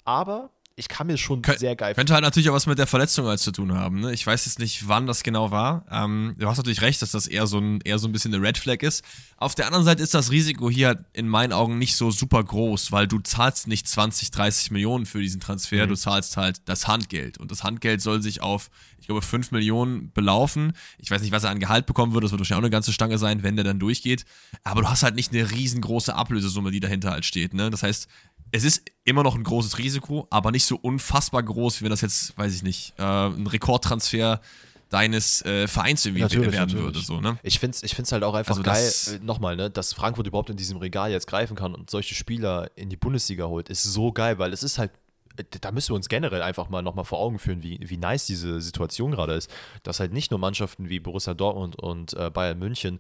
aber ich kann mir schon Kön sehr geil Könnte halt natürlich auch was mit der Verletzung als zu tun haben. Ne? Ich weiß jetzt nicht, wann das genau war. Ähm, du hast natürlich recht, dass das eher so, ein, eher so ein bisschen eine Red Flag ist. Auf der anderen Seite ist das Risiko hier halt in meinen Augen nicht so super groß, weil du zahlst nicht 20, 30 Millionen für diesen Transfer, mhm. du zahlst halt das Handgeld. Und das Handgeld soll sich auf, ich glaube, 5 Millionen belaufen. Ich weiß nicht, was er an Gehalt bekommen würde, das wird wahrscheinlich auch eine ganze Stange sein, wenn der dann durchgeht. Aber du hast halt nicht eine riesengroße Ablösesumme, die dahinter halt steht. Ne? Das heißt, es ist immer noch ein großes Risiko, aber nicht so unfassbar groß, wie wenn das jetzt, weiß ich nicht, äh, ein Rekordtransfer deines äh, Vereins irgendwie natürlich, werden natürlich. würde. So, ne? Ich finde es ich find's halt auch einfach Also geil, äh, nochmal, ne, dass Frankfurt überhaupt in diesem Regal jetzt greifen kann und solche Spieler in die Bundesliga holt, ist so geil, weil es ist halt, äh, da müssen wir uns generell einfach mal nochmal vor Augen führen, wie, wie nice diese Situation gerade ist. Dass halt nicht nur Mannschaften wie Borussia Dortmund und äh, Bayern München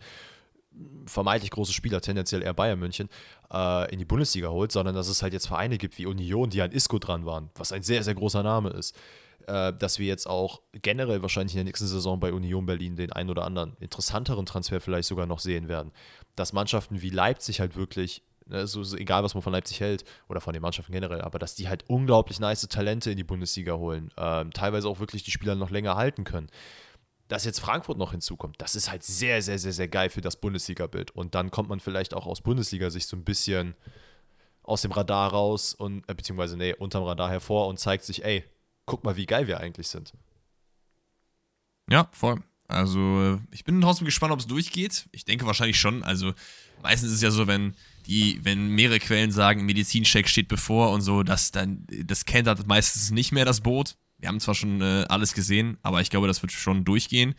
vermeintlich große Spieler, tendenziell eher Bayern München, äh, in die Bundesliga holt, sondern dass es halt jetzt Vereine gibt wie Union, die an Isco dran waren, was ein sehr, sehr großer Name ist. Äh, dass wir jetzt auch generell wahrscheinlich in der nächsten Saison bei Union Berlin den einen oder anderen interessanteren Transfer vielleicht sogar noch sehen werden. Dass Mannschaften wie Leipzig halt wirklich, ne, so, so egal was man von Leipzig hält oder von den Mannschaften generell, aber dass die halt unglaublich nice Talente in die Bundesliga holen, ähm, teilweise auch wirklich die Spieler noch länger halten können dass jetzt Frankfurt noch hinzukommt, das ist halt sehr, sehr, sehr, sehr geil für das Bundesliga-Bild. Und dann kommt man vielleicht auch aus Bundesliga-Sicht so ein bisschen aus dem Radar raus und, äh, beziehungsweise, nee, unterm Radar hervor und zeigt sich, ey, guck mal, wie geil wir eigentlich sind. Ja, voll. Also, äh, ich bin trotzdem gespannt, ob es durchgeht. Ich denke wahrscheinlich schon. Also, meistens ist es ja so, wenn die, wenn mehrere Quellen sagen, Medizincheck steht bevor und so, dass dann, das kennt meistens nicht mehr das Boot. Wir haben zwar schon äh, alles gesehen, aber ich glaube, das wird schon durchgehen.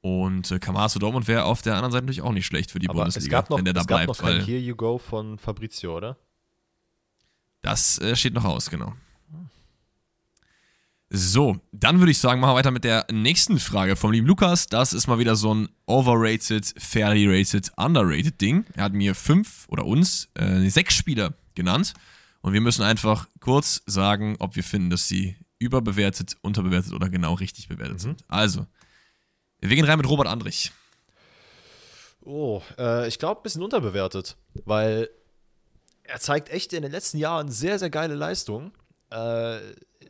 Und äh, Kamara zu Dortmund wäre auf der anderen Seite natürlich auch nicht schlecht für die Aber Bundesliga, es gab noch, wenn der da es gab bleibt, noch kein weil Here You Go von Fabrizio, oder? das äh, steht noch aus, genau. So, dann würde ich sagen, machen wir weiter mit der nächsten Frage vom lieben Lukas. Das ist mal wieder so ein overrated, fairly rated, underrated Ding. Er hat mir fünf oder uns äh, sechs Spieler genannt. Und wir müssen einfach kurz sagen, ob wir finden, dass sie überbewertet, unterbewertet oder genau richtig bewertet sind. Also, wir gehen rein mit Robert Andrich. Oh, äh, ich glaube, ein bisschen unterbewertet, weil er zeigt echt in den letzten Jahren sehr, sehr geile Leistungen. Äh,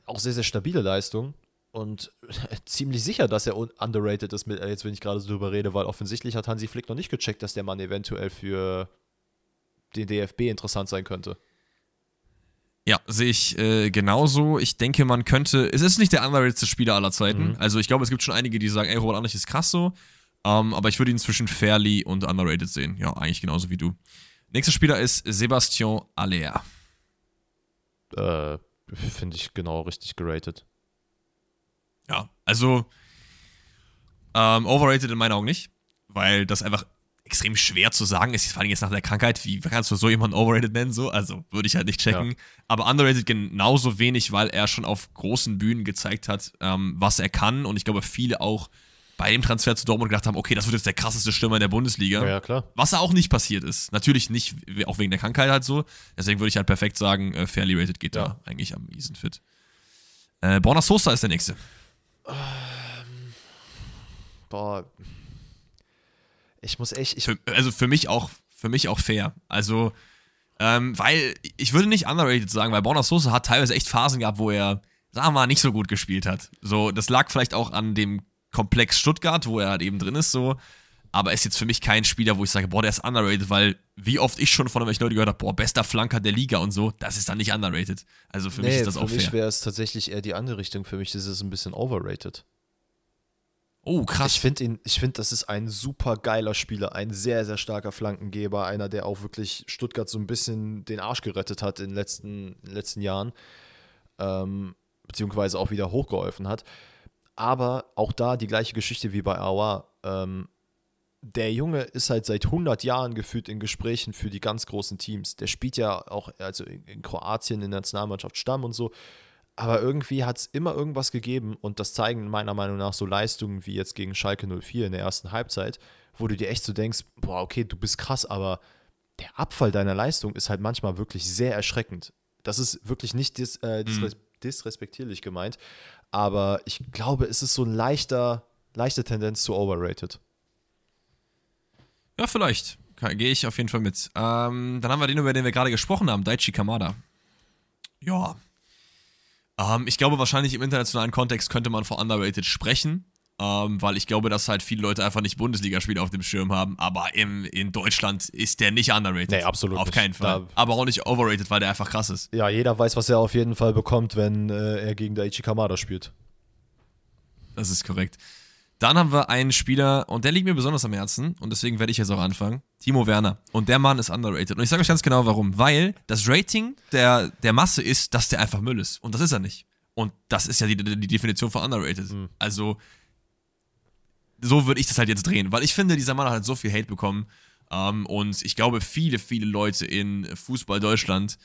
auch sehr, sehr stabile Leistungen. Und ziemlich sicher, dass er un- underrated ist, mit, äh, jetzt wenn ich gerade so drüber rede, weil offensichtlich hat Hansi Flick noch nicht gecheckt, dass der Mann eventuell für den DFB interessant sein könnte. Ja, sehe ich äh, genauso. Ich denke, man könnte. Es ist nicht der underratedste Spieler aller Zeiten. Mhm. Also, ich glaube, es gibt schon einige, die sagen, ey, Robert Andrich ist krass so. Ähm, aber ich würde ihn zwischen fairly und underrated sehen. Ja, eigentlich genauso wie du. Nächster Spieler ist Sebastian Aller. Äh, Finde ich genau richtig geratet. Ja, also ähm, overrated in meinen Augen nicht, weil das einfach extrem schwer zu sagen ist, vor allem jetzt nach der Krankheit, wie kannst du so jemanden overrated nennen, so, also würde ich halt nicht checken, Ja. aber underrated genauso wenig, weil er schon auf großen Bühnen gezeigt hat, ähm, was er kann und ich glaube, viele auch bei dem Transfer zu Dortmund gedacht haben, okay, das wird jetzt der krasseste Stürmer in der Bundesliga, Ja, klar. was auch nicht passiert ist. Natürlich nicht, auch wegen der Krankheit halt so. Deswegen würde ich halt perfekt sagen, äh, fairly rated geht Ja. da eigentlich am easen fit. Äh, Borna Sosa ist der nächste. Boah. Ich muss echt, ich, Für, also für mich auch, für mich auch fair. Also, ähm, weil ich würde nicht underrated sagen, weil Borna Sosa hat teilweise echt Phasen gehabt, wo er, sagen wir mal, nicht so gut gespielt hat. So, das lag vielleicht auch an dem Komplex Stuttgart, wo er halt eben drin ist, so. Aber ist jetzt für mich kein Spieler, wo ich sage, boah, der ist underrated, weil wie oft ich schon von irgendwelchen Leuten gehört habe, boah, bester Flanker der Liga und so, das ist dann nicht underrated. Also für mich nee, ist das für auch mich fair. wäre es tatsächlich eher die andere Richtung. Für mich ist es ein bisschen overrated. Oh, krass. Ich finde ihn, ich finde, das ist ein super geiler Spieler, ein sehr, sehr starker Flankengeber, einer, der auch wirklich Stuttgart so ein bisschen den Arsch gerettet hat in den letzten, in den letzten Jahren, ähm, beziehungsweise auch wieder hochgeholfen hat. Aber auch da die gleiche Geschichte wie bei Awa. Ähm, der Junge ist halt seit 100 Jahren gefühlt in Gesprächen für die ganz großen Teams. Der spielt ja auch also in, in Kroatien in der Nationalmannschaft Stamm und so. Aber irgendwie hat es immer irgendwas gegeben und das zeigen meiner Meinung nach so Leistungen wie jetzt gegen Schalke 04 in der ersten Halbzeit, wo du dir echt so denkst, boah, okay, du bist krass, aber der Abfall deiner Leistung ist halt manchmal wirklich sehr erschreckend. Das ist wirklich nicht dis, äh, disres disrespektierlich gemeint, aber ich glaube, es ist so ein leichter, leichte Tendenz zu overrated. Ja, vielleicht. Gehe ich auf jeden Fall mit. Ähm, dann haben wir den, über den wir gerade gesprochen haben, Daichi Kamada. Ja. Ähm, ich glaube, wahrscheinlich im internationalen Kontext könnte man von underrated sprechen, ähm, weil ich glaube, dass halt viele Leute einfach nicht Bundesligaspiele auf dem Schirm haben. Aber im, in Deutschland ist der nicht underrated. Nee, absolut Auf nicht. keinen Fall. Da- aber auch nicht overrated, weil der einfach krass ist. Ja, jeder weiß, was er auf jeden Fall bekommt, wenn äh, er gegen Daichi Kamada spielt. Das ist korrekt. Dann haben wir einen Spieler, und der liegt mir besonders am Herzen, und deswegen werde ich jetzt auch anfangen. Timo Werner. Und der Mann ist underrated. Und ich sage euch ganz genau warum. Weil das Rating der, der Masse ist, dass der einfach Müll ist. Und das ist er nicht. Und das ist ja die, die Definition von underrated. Also, so würde ich das halt jetzt drehen. Weil ich finde, dieser Mann hat halt so viel Hate bekommen. Ähm, und ich glaube, viele, viele Leute in Fußball Deutschland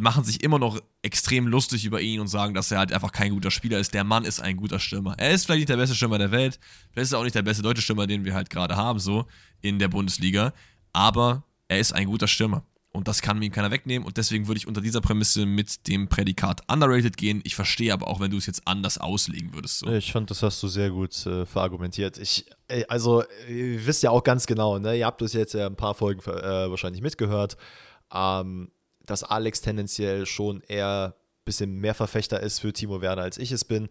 machen sich immer noch extrem lustig über ihn und sagen, dass er halt einfach kein guter Spieler ist. Der Mann ist ein guter Stürmer. Er ist vielleicht nicht der beste Stürmer der Welt, vielleicht ist er auch nicht der beste deutsche Stürmer, den wir halt gerade haben, so in der Bundesliga, aber er ist ein guter Stürmer. Und das kann mir ihm keiner wegnehmen. Und deswegen würde ich unter dieser Prämisse mit dem Prädikat underrated gehen. Ich verstehe aber auch, wenn du es jetzt anders auslegen würdest. So. Ich fand, das hast du sehr gut äh, verargumentiert. Ich, äh, also, äh, ihr wisst ja auch ganz genau, ne? ihr habt das jetzt ja ein paar Folgen äh, wahrscheinlich mitgehört, ähm, dass Alex tendenziell schon eher ein bisschen mehr Verfechter ist für Timo Werner, als ich es bin.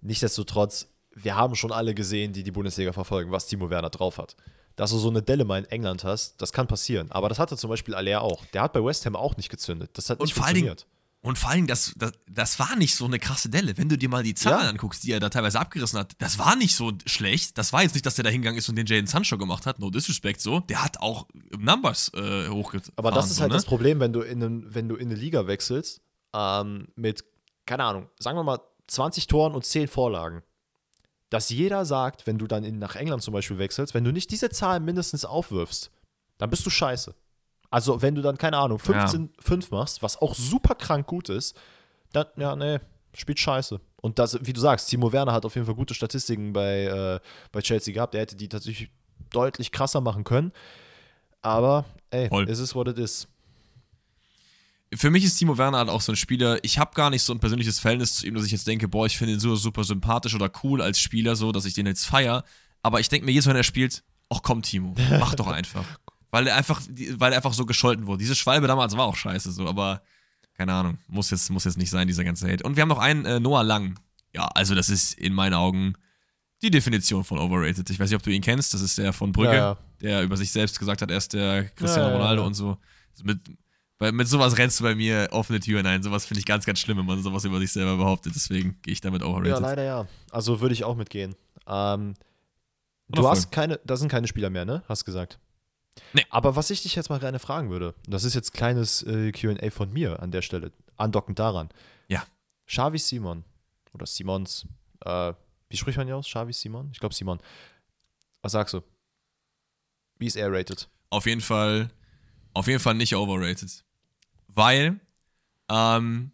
Nichtsdestotrotz, wir haben schon alle gesehen, die die Bundesliga verfolgen, was Timo Werner drauf hat. Dass du so eine Delle mal in England hast, das kann passieren. Aber das hatte zum Beispiel Aller auch. Der hat bei West Ham auch nicht gezündet. Das hat Und nicht funktioniert. Und vor Dingen, das, das, das war nicht so eine krasse Delle. Wenn du dir mal die Zahlen Ja. anguckst, die er da teilweise abgerissen hat, das war nicht so schlecht. Das war jetzt nicht, dass der da hingegangen ist und den Jaden Sancho gemacht hat. No disrespect so. Der hat auch Numbers äh, hochgefahren. Aber das ist so, halt ne? das Problem, wenn du in, einen, wenn du in eine Liga wechselst, ähm, mit, keine Ahnung, sagen wir mal 20 Toren und 10 Vorlagen. Dass jeder sagt, wenn du dann in, nach England zum Beispiel wechselst, wenn du nicht diese Zahlen mindestens aufwirfst, dann bist du scheiße. Also, wenn du dann, keine Ahnung, 15-5 machst, was auch super krank gut ist, dann, ja, nee, spielt scheiße. Und das, wie du sagst, Timo Werner hat auf jeden Fall gute Statistiken bei, äh, bei Chelsea gehabt. Er hätte die tatsächlich deutlich krasser machen können. Aber, ey, Voll. es ist what it is. Für mich ist Timo Werner halt auch so ein Spieler, ich habe gar nicht so ein persönliches Verhältnis zu ihm, dass ich jetzt denke, boah, ich finde ihn so super sympathisch oder cool als Spieler, so, dass ich den jetzt feier. Aber ich denke mir jedes Mal, wenn er spielt, ach komm, Timo, mach doch einfach. Weil er einfach, weil er einfach so gescholten wurde. Diese Schwalbe damals war auch scheiße, so, aber keine Ahnung, muss jetzt, muss jetzt nicht sein, dieser ganze Hate. Und wir haben noch einen, äh, Noah Lang. Ja, also das ist in meinen Augen die Definition von overrated. Ich weiß nicht, ob du ihn kennst, das ist der von Brügge, Ja, ja. der über sich selbst gesagt hat, er ist der Cristiano Ja, Ronaldo und so. Mit, weil mit sowas rennst du bei mir offene Türen ein. Sowas finde ich ganz, ganz schlimm, wenn man sowas über sich selber behauptet. Deswegen gehe ich damit overrated. Ja, leider ja. Also würde ich auch mitgehen. Ähm, du hast keine, da sind keine Spieler mehr, ne? Hast gesagt. Nee. Aber was ich dich jetzt mal gerne fragen würde, das ist jetzt kleines äh, QA von mir an der Stelle, andockend daran. Ja. Xavi Simon oder Simons, äh, wie spricht man ja aus? Xavi Simon? Ich glaube Simon. Was sagst du? Wie ist er rated? Auf jeden Fall, auf jeden Fall nicht overrated. Weil, ähm,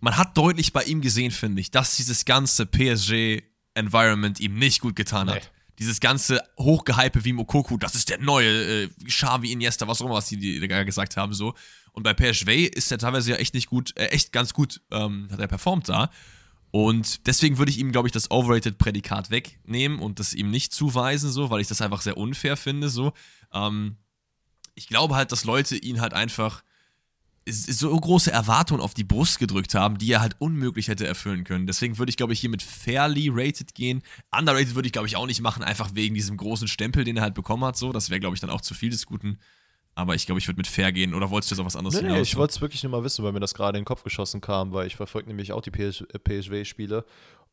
man hat deutlich bei ihm gesehen, finde ich, dass dieses ganze PSG-Environment ihm nicht gut getan hat. Dieses ganze Hochgehype wie Mokoku, das ist der neue äh, Xavi Iniesta, was auch immer, was die, die da gesagt haben, so. Und bei PSG ist er teilweise ja echt nicht gut, äh, echt ganz gut, ähm, hat er performt da. Und deswegen würde ich ihm, glaube ich, das Overrated-Prädikat wegnehmen und das ihm nicht zuweisen, so, weil ich das einfach sehr unfair finde, so. Ähm, ich glaube halt, dass Leute ihn halt einfach so große Erwartungen auf die Brust gedrückt haben, die er halt unmöglich hätte erfüllen können. Deswegen würde ich, glaube ich, hier mit fairly rated gehen. Underrated würde ich, glaube ich, auch nicht machen, einfach wegen diesem großen Stempel, den er halt bekommen hat. So, das wäre, glaube ich, dann auch zu viel des Guten. Aber ich glaube, ich würde mit fair gehen. Oder wolltest du jetzt auf was anderes Nee, nee, hinaus? ich wollte es wirklich nur mal wissen, weil mir das gerade in den Kopf geschossen kam, weil ich verfolge nämlich auch die PS PSV-Spiele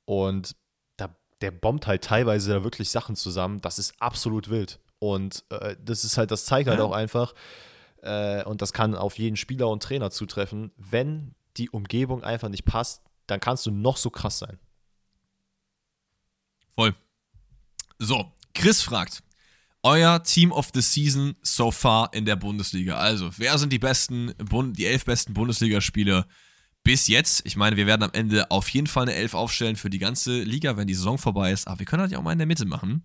und da, der bombt halt teilweise da wirklich Sachen zusammen. Das ist absolut wild. Und äh, das ist halt, das zeigt halt Ja. auch einfach, äh, und das kann auf jeden Spieler und Trainer zutreffen, wenn die Umgebung einfach nicht passt, dann kannst du noch so krass sein. Voll. So, Chris fragt. Euer Team of the Season so far in der Bundesliga. Also, wer sind die besten, die elf besten Bundesligaspieler bis jetzt? Ich meine, wir werden am Ende auf jeden Fall eine Elf aufstellen für die ganze Liga, wenn die Saison vorbei ist. Aber wir können das ja auch mal in der Mitte machen.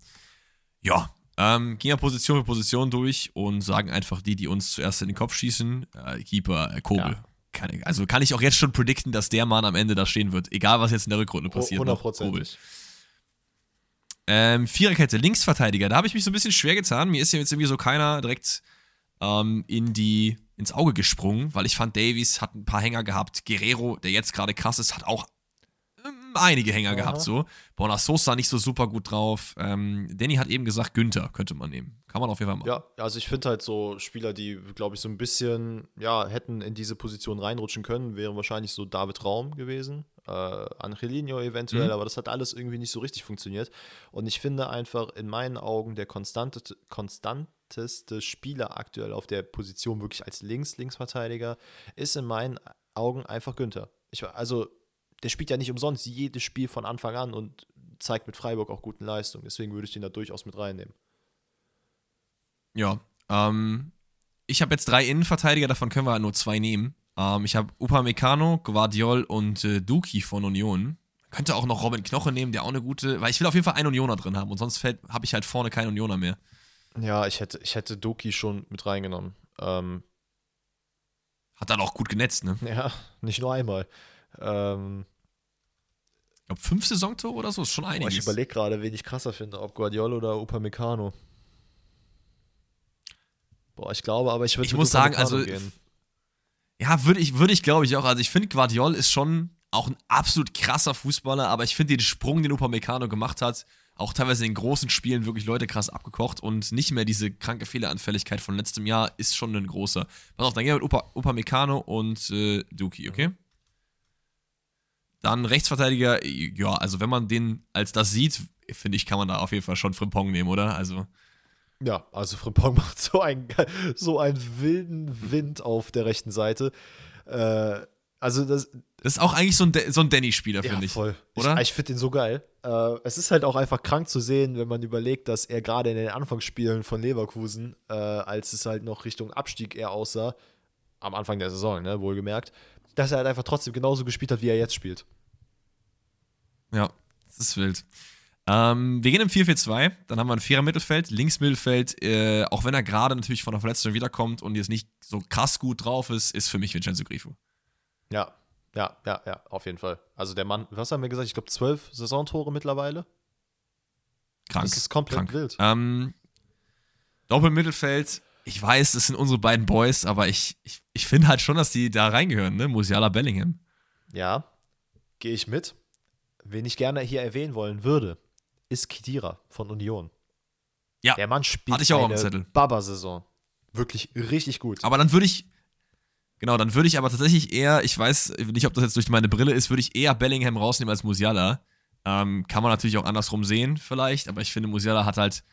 Ja, ähm, gehen wir Position für Position durch und sagen einfach die, die uns zuerst in den Kopf schießen. Äh, Keeper, äh, Kobel. Ja. Kann, also kann ich auch jetzt schon predikten, dass der Mann am Ende da stehen wird. Egal, was jetzt in der Rückrunde passiert. noch. Kobel. Hundertprozentig. Ähm, Viererkette, Linksverteidiger. Da habe ich mich so ein bisschen schwer getan. Mir ist ja jetzt irgendwie so keiner direkt ähm, in die ins Auge gesprungen, weil ich fand, Davies hat ein paar Hänger gehabt. Guerrero, der jetzt gerade krass ist, hat auch einige Hänger Aha. gehabt so. Bona Sosa nicht so super gut drauf. Ähm, Danny hat eben gesagt, Günther könnte man nehmen. Kann man auf jeden Fall machen. Ja, also ich finde halt so Spieler, die, glaube ich, so ein bisschen, ja, hätten in diese Position reinrutschen können, wären wahrscheinlich so David Raum gewesen. Äh, Angelino eventuell, mhm. aber das hat alles irgendwie nicht so richtig funktioniert. Und ich finde einfach in meinen Augen der konstante, konstanteste Spieler aktuell auf der Position wirklich als Links-Linksverteidiger ist in meinen Augen einfach Günther. Ich, also der spielt ja nicht umsonst jedes Spiel von Anfang an und zeigt mit Freiburg auch guten Leistungen. Deswegen würde ich den da durchaus mit reinnehmen. Ja, ähm, ich habe jetzt drei Innenverteidiger, davon können wir halt nur zwei nehmen. Ähm, ich habe Upamecano, Guardiol und äh, Duki von Union. Könnte auch noch Robin Knoche nehmen, der auch eine gute, weil ich will auf jeden Fall einen Unioner drin haben und sonst habe ich halt vorne keinen Unioner mehr. Ja, ich hätte, ich hätte Doki schon mit reingenommen. Ähm, Hat dann auch gut genetzt, ne? Ja, nicht nur einmal. Ähm, glaube, fünf Saisontore oder so ist schon einiges. ich überlege gerade, wen ich krasser finde, ob Guardiola oder Upamecano. Boah, ich glaube, aber ich würde Ich muss sagen, also. Gehen. Ja, würde ich, würd ich glaube ich auch. Also, ich finde, Guardiol ist schon auch ein absolut krasser Fußballer, aber ich finde den Sprung, den Upamecano gemacht hat, auch teilweise in großen Spielen wirklich Leute krass abgekocht und nicht mehr diese kranke Fehleranfälligkeit von letztem Jahr ist schon ein großer. Pass auf, dann gehen wir mit Upa, Upamecano und äh, Duki, okay? Dann Rechtsverteidiger, ja, also wenn man den als das sieht, finde ich, kann man da auf jeden Fall schon Frimpong nehmen, oder? Also. Ja, also Frimpong macht so einen, so einen wilden Wind auf der rechten Seite. Äh, also das, das ist auch eigentlich so ein, so ein Danny-Spieler, finde ja, ich. voll. Oder? Ich, ich finde ihn so geil. Äh, es ist halt auch einfach krank zu sehen, wenn man überlegt, dass er gerade in den Anfangsspielen von Leverkusen, äh, als es halt noch Richtung Abstieg eher aussah, am Anfang der Saison, ne, wohlgemerkt, dass er halt einfach trotzdem genauso gespielt hat, wie er jetzt spielt. Ja, das ist wild. Ähm, wir gehen im 4-4-2, dann haben wir ein vierer Mittelfeld, links Mittelfeld, äh, auch wenn er gerade natürlich von der Verletzung wiederkommt und jetzt nicht so krass gut drauf ist, ist für mich Vincenzo Grifo. Ja, ja, ja, ja, auf jeden Fall. Also der Mann, was haben wir gesagt? Ich glaube, zwölf Saisontore mittlerweile. Krank. Das ist komplett krank. wild. Ähm, Doppelmittelfeld, ich weiß, das sind unsere beiden Boys, aber ich, ich, ich finde halt schon, dass die da reingehören, ne? Musiala Bellingham. Ja, gehe ich mit. Wen ich gerne hier erwähnen wollen würde, ist Kidira von Union. Ja. Der Mann spielt hatte ich auch eine Baba-Saison. Wirklich richtig gut. Aber dann würde ich, Genau, dann würde ich aber tatsächlich eher, ich weiß nicht, ob das jetzt durch meine Brille ist, würde ich eher Bellingham rausnehmen als Musiala. Ähm, kann man natürlich auch andersrum sehen, vielleicht, aber ich finde, Musiala hat halt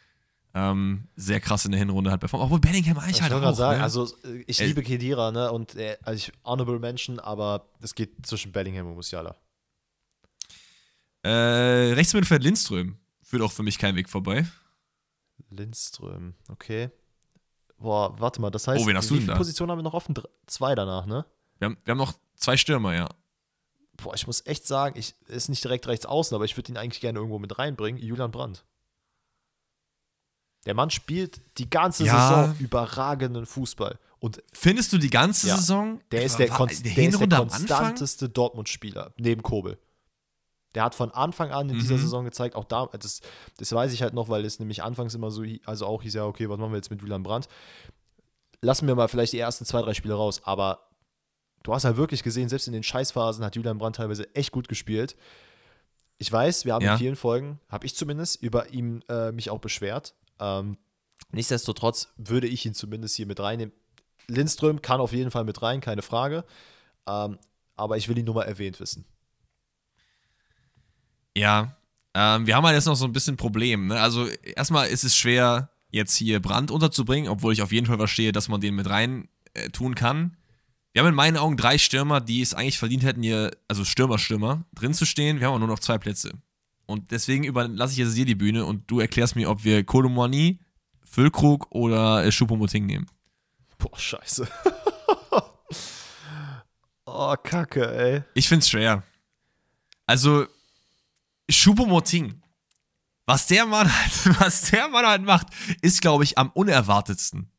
ähm, sehr krass in der Hinrunde halt performt. Obwohl Bellingham eigentlich ich halt auch. Sagen, ne? Also, ich äh, liebe Kedira, ne? Und äh, also ich, Honorable Mention, aber es geht zwischen Bellingham und Musiala. Äh, rechts Mittelfeld Lindström führt auch für mich kein Weg vorbei. Lindström, okay. Boah, warte mal, das heißt, oh, wen hast wie, wie viele Positionen haben wir noch offen? Zwei danach, ne? Wir haben, wir haben noch zwei Stürmer, ja. Boah, ich muss echt sagen, ich ist nicht direkt rechts außen, aber ich würde ihn eigentlich gerne irgendwo mit reinbringen. Julian Brandt. Der Mann spielt die ganze ja. Saison überragenden Fußball. Und Findest du die ganze ja, Saison? Der ist der, Konst der, ist der konstanteste Dortmund-Spieler, neben Kobel. Der hat von Anfang an in mhm. dieser Saison gezeigt, auch da, das, das weiß ich halt noch, weil es nämlich anfangs immer so, also auch hieß ja, okay, was machen wir jetzt mit Julian Brandt? Lassen wir mal vielleicht die ersten zwei, drei Spiele raus, aber du hast halt wirklich gesehen, selbst in den Scheißphasen hat Julian Brandt teilweise echt gut gespielt. Ich weiß, wir haben ja. in vielen Folgen, habe ich zumindest, über ihn äh, mich auch beschwert. Ähm, nichtsdestotrotz würde ich ihn zumindest hier mit reinnehmen. Lindström kann auf jeden Fall mit rein, keine Frage. Ähm, aber ich will ihn nur mal erwähnt wissen. Ja, ähm, wir haben halt jetzt noch so ein bisschen Problem. Ne? Also erstmal ist es schwer, jetzt hier Brand unterzubringen, obwohl ich auf jeden Fall verstehe, dass man den mit rein äh, tun kann. Wir haben in meinen Augen drei Stürmer, die es eigentlich verdient hätten, hier, also Stürmer-Stürmer, drin zu stehen. Wir haben aber nur noch zwei Plätze. Und deswegen überlasse ich jetzt dir die Bühne und du erklärst mir, ob wir Kolomani, Füllkrug oder äh, Schuppomoting nehmen. Boah, scheiße. oh, Kacke, ey. Ich find's schwer. Also, Choupo-Moting, was der Mann halt, was der Mann halt macht, ist, glaube ich, am unerwartetsten.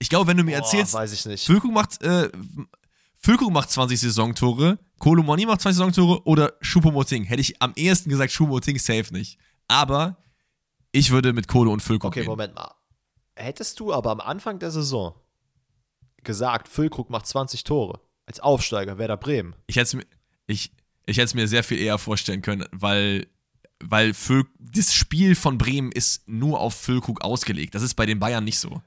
Ich glaube, wenn du mir Boah, erzählst, weiß ich nicht. Füllkrug macht, äh, Füllkrug macht 20 Saisontore, Kolomoni macht 20 Saisontore oder Choupo-Moting, hätte ich am ehesten gesagt, Choupo-Moting safe nicht. Aber ich würde mit Kohle und Füllkrug Okay, gehen. Moment mal. Hättest du aber am Anfang der Saison gesagt, Füllkrug macht 20 Tore. Als Aufsteiger, Werder Bremen. Ich hätte es mir, ich, ich hätte es mir sehr viel eher vorstellen können, weil, weil Füll, das Spiel von Bremen ist nur auf Füllkrug ausgelegt. Das ist bei den Bayern nicht so.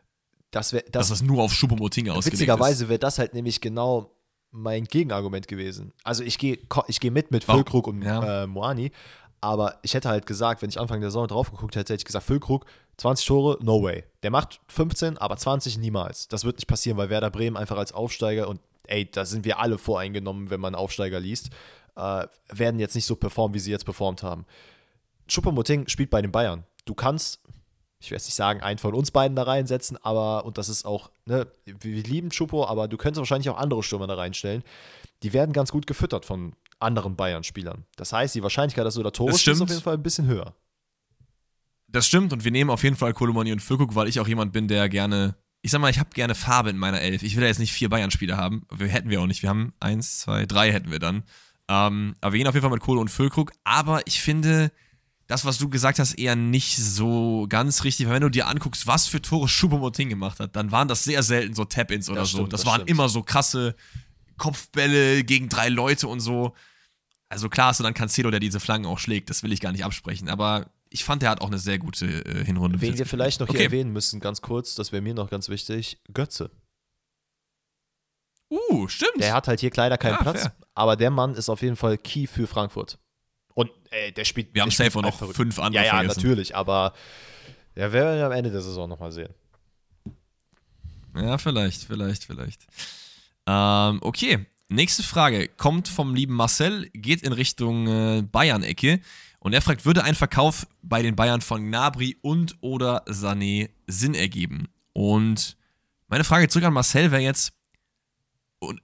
Das wär, dass das nur auf Schuppomoting ausgelegt Witzigerweise wäre das halt nämlich genau mein Gegenargument gewesen. Also ich gehe ich geh mit mit Füllkrug und ja. äh, Moani, aber ich hätte halt gesagt, wenn ich Anfang der Saison drauf geguckt hätte, hätte ich gesagt, Füllkrug, 20 Tore, no way. Der macht 15, aber 20 niemals. Das wird nicht passieren, weil Werder Bremen einfach als Aufsteiger und ey, da sind wir alle voreingenommen, wenn man Aufsteiger liest, äh, werden jetzt nicht so performen, wie sie jetzt performt haben. Schuppermoting spielt bei den Bayern. Du kannst, ich werde nicht sagen, einen von uns beiden da reinsetzen, aber, und das ist auch, ne, wir lieben Schuppo, aber du könntest wahrscheinlich auch andere Stürmer da reinstellen. Die werden ganz gut gefüttert von anderen Bayern-Spielern. Das heißt, die Wahrscheinlichkeit, dass du da Tore ist auf jeden Fall ein bisschen höher. Das stimmt und wir nehmen auf jeden Fall Kolomoni und Füllkrug, weil ich auch jemand bin, der gerne, ich sag mal, ich habe gerne Farbe in meiner Elf. Ich will ja jetzt nicht vier Bayern-Spieler haben. Wir hätten wir auch nicht. Wir haben eins, zwei, drei hätten wir dann. Ähm, aber wir gehen auf jeden Fall mit Kohle und Füllkrug. Aber ich finde, das, was du gesagt hast, eher nicht so ganz richtig. Weil wenn du dir anguckst, was für Tore Schubomotting gemacht hat, dann waren das sehr selten so Tap-Ins oder das so. Stimmt, das, das, waren stimmt. immer so krasse Kopfbälle gegen drei Leute und so. Also klar hast du dann Cancelo, der diese Flanken auch schlägt. Das will ich gar nicht absprechen. Aber ich fand, er hat auch eine sehr gute äh, Hinrunde. Wen wir vielleicht noch okay. hier erwähnen müssen, ganz kurz, das wäre mir noch ganz wichtig, Götze. Uh, stimmt. Der hat halt hier leider keinen ja, Platz, fair. aber der Mann ist auf jeden Fall key für Frankfurt. Und ey, der spielt. Wir haben safe auch noch verrückt. fünf andere. Ja, ja, vergessen. natürlich, aber ja, werden wir am Ende der Saison nochmal sehen. Ja, vielleicht, vielleicht, vielleicht. Ähm, okay, nächste Frage kommt vom lieben Marcel, geht in Richtung äh, Bayern-Ecke. Und er fragt, würde ein Verkauf bei den Bayern von Gnabry und oder Sané Sinn ergeben? Und meine Frage zurück an Marcel wäre jetzt,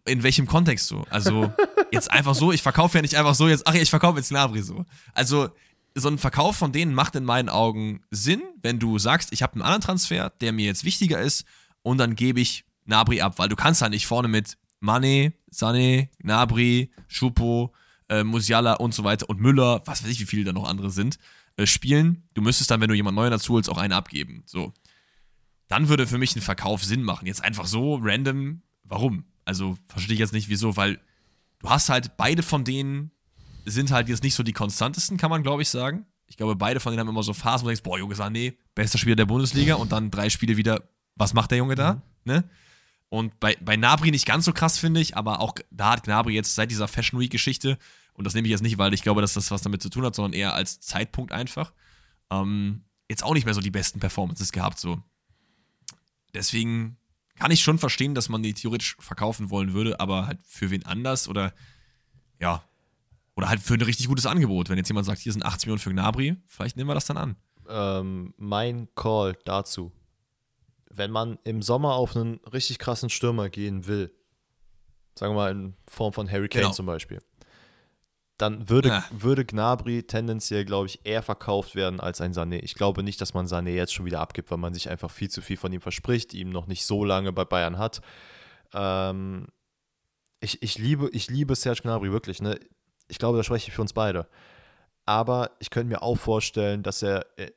in welchem Kontext so? Also jetzt einfach so, ich verkaufe ja nicht einfach so jetzt, ach ja, ich verkaufe jetzt Gnabry so. Also so ein Verkauf von denen macht in meinen Augen Sinn, wenn du sagst, ich habe einen anderen Transfer, der mir jetzt wichtiger ist und dann gebe ich Nabri ab, weil du kannst ja nicht vorne mit Mane, Sané, Nabri, Schupo, äh, Musiala und so weiter und Müller, was weiß ich, wie viele da noch andere sind, äh, spielen. Du müsstest dann, wenn du jemand Neuen dazu holst, auch einen abgeben. So. Dann würde für mich ein Verkauf Sinn machen. Jetzt einfach so random, warum? Also verstehe ich jetzt nicht, wieso, weil du hast halt beide von denen sind halt jetzt nicht so die konstantesten, kann man glaube ich sagen. Ich glaube, beide von denen haben immer so Phasen, wo du denkst, boah, Junge Sané, bester Spieler der Bundesliga und dann drei Spiele wieder, was macht der Junge da? Mhm. Ne? Und bei, bei Nabri nicht ganz so krass, finde ich, aber auch da hat Gnabry jetzt seit dieser Fashion Week-Geschichte, und das nehme ich jetzt nicht, weil ich glaube, dass das was damit zu tun hat, sondern eher als Zeitpunkt einfach, ähm, jetzt auch nicht mehr so die besten Performances gehabt. So. Deswegen kann ich schon verstehen, dass man die theoretisch verkaufen wollen würde, aber halt für wen anders oder ja, oder halt für ein richtig gutes Angebot. Wenn jetzt jemand sagt, hier sind 80 Millionen für Gnabry, vielleicht nehmen wir das dann an. Ähm, mein Call dazu wenn man im Sommer auf einen richtig krassen Stürmer gehen will, sagen wir mal in Form von Harry Kane genau. zum Beispiel, dann würde, ja. würde Gnabry tendenziell, glaube ich, eher verkauft werden als ein Sané. Ich glaube nicht, dass man Sané jetzt schon wieder abgibt, weil man sich einfach viel zu viel von ihm verspricht, ihm noch nicht so lange bei Bayern hat. Ähm, ich, ich, liebe, ich liebe Serge Gnabry wirklich. Ne? Ich glaube, da spreche ich für uns beide. Aber ich könnte mir auch vorstellen, dass er äh,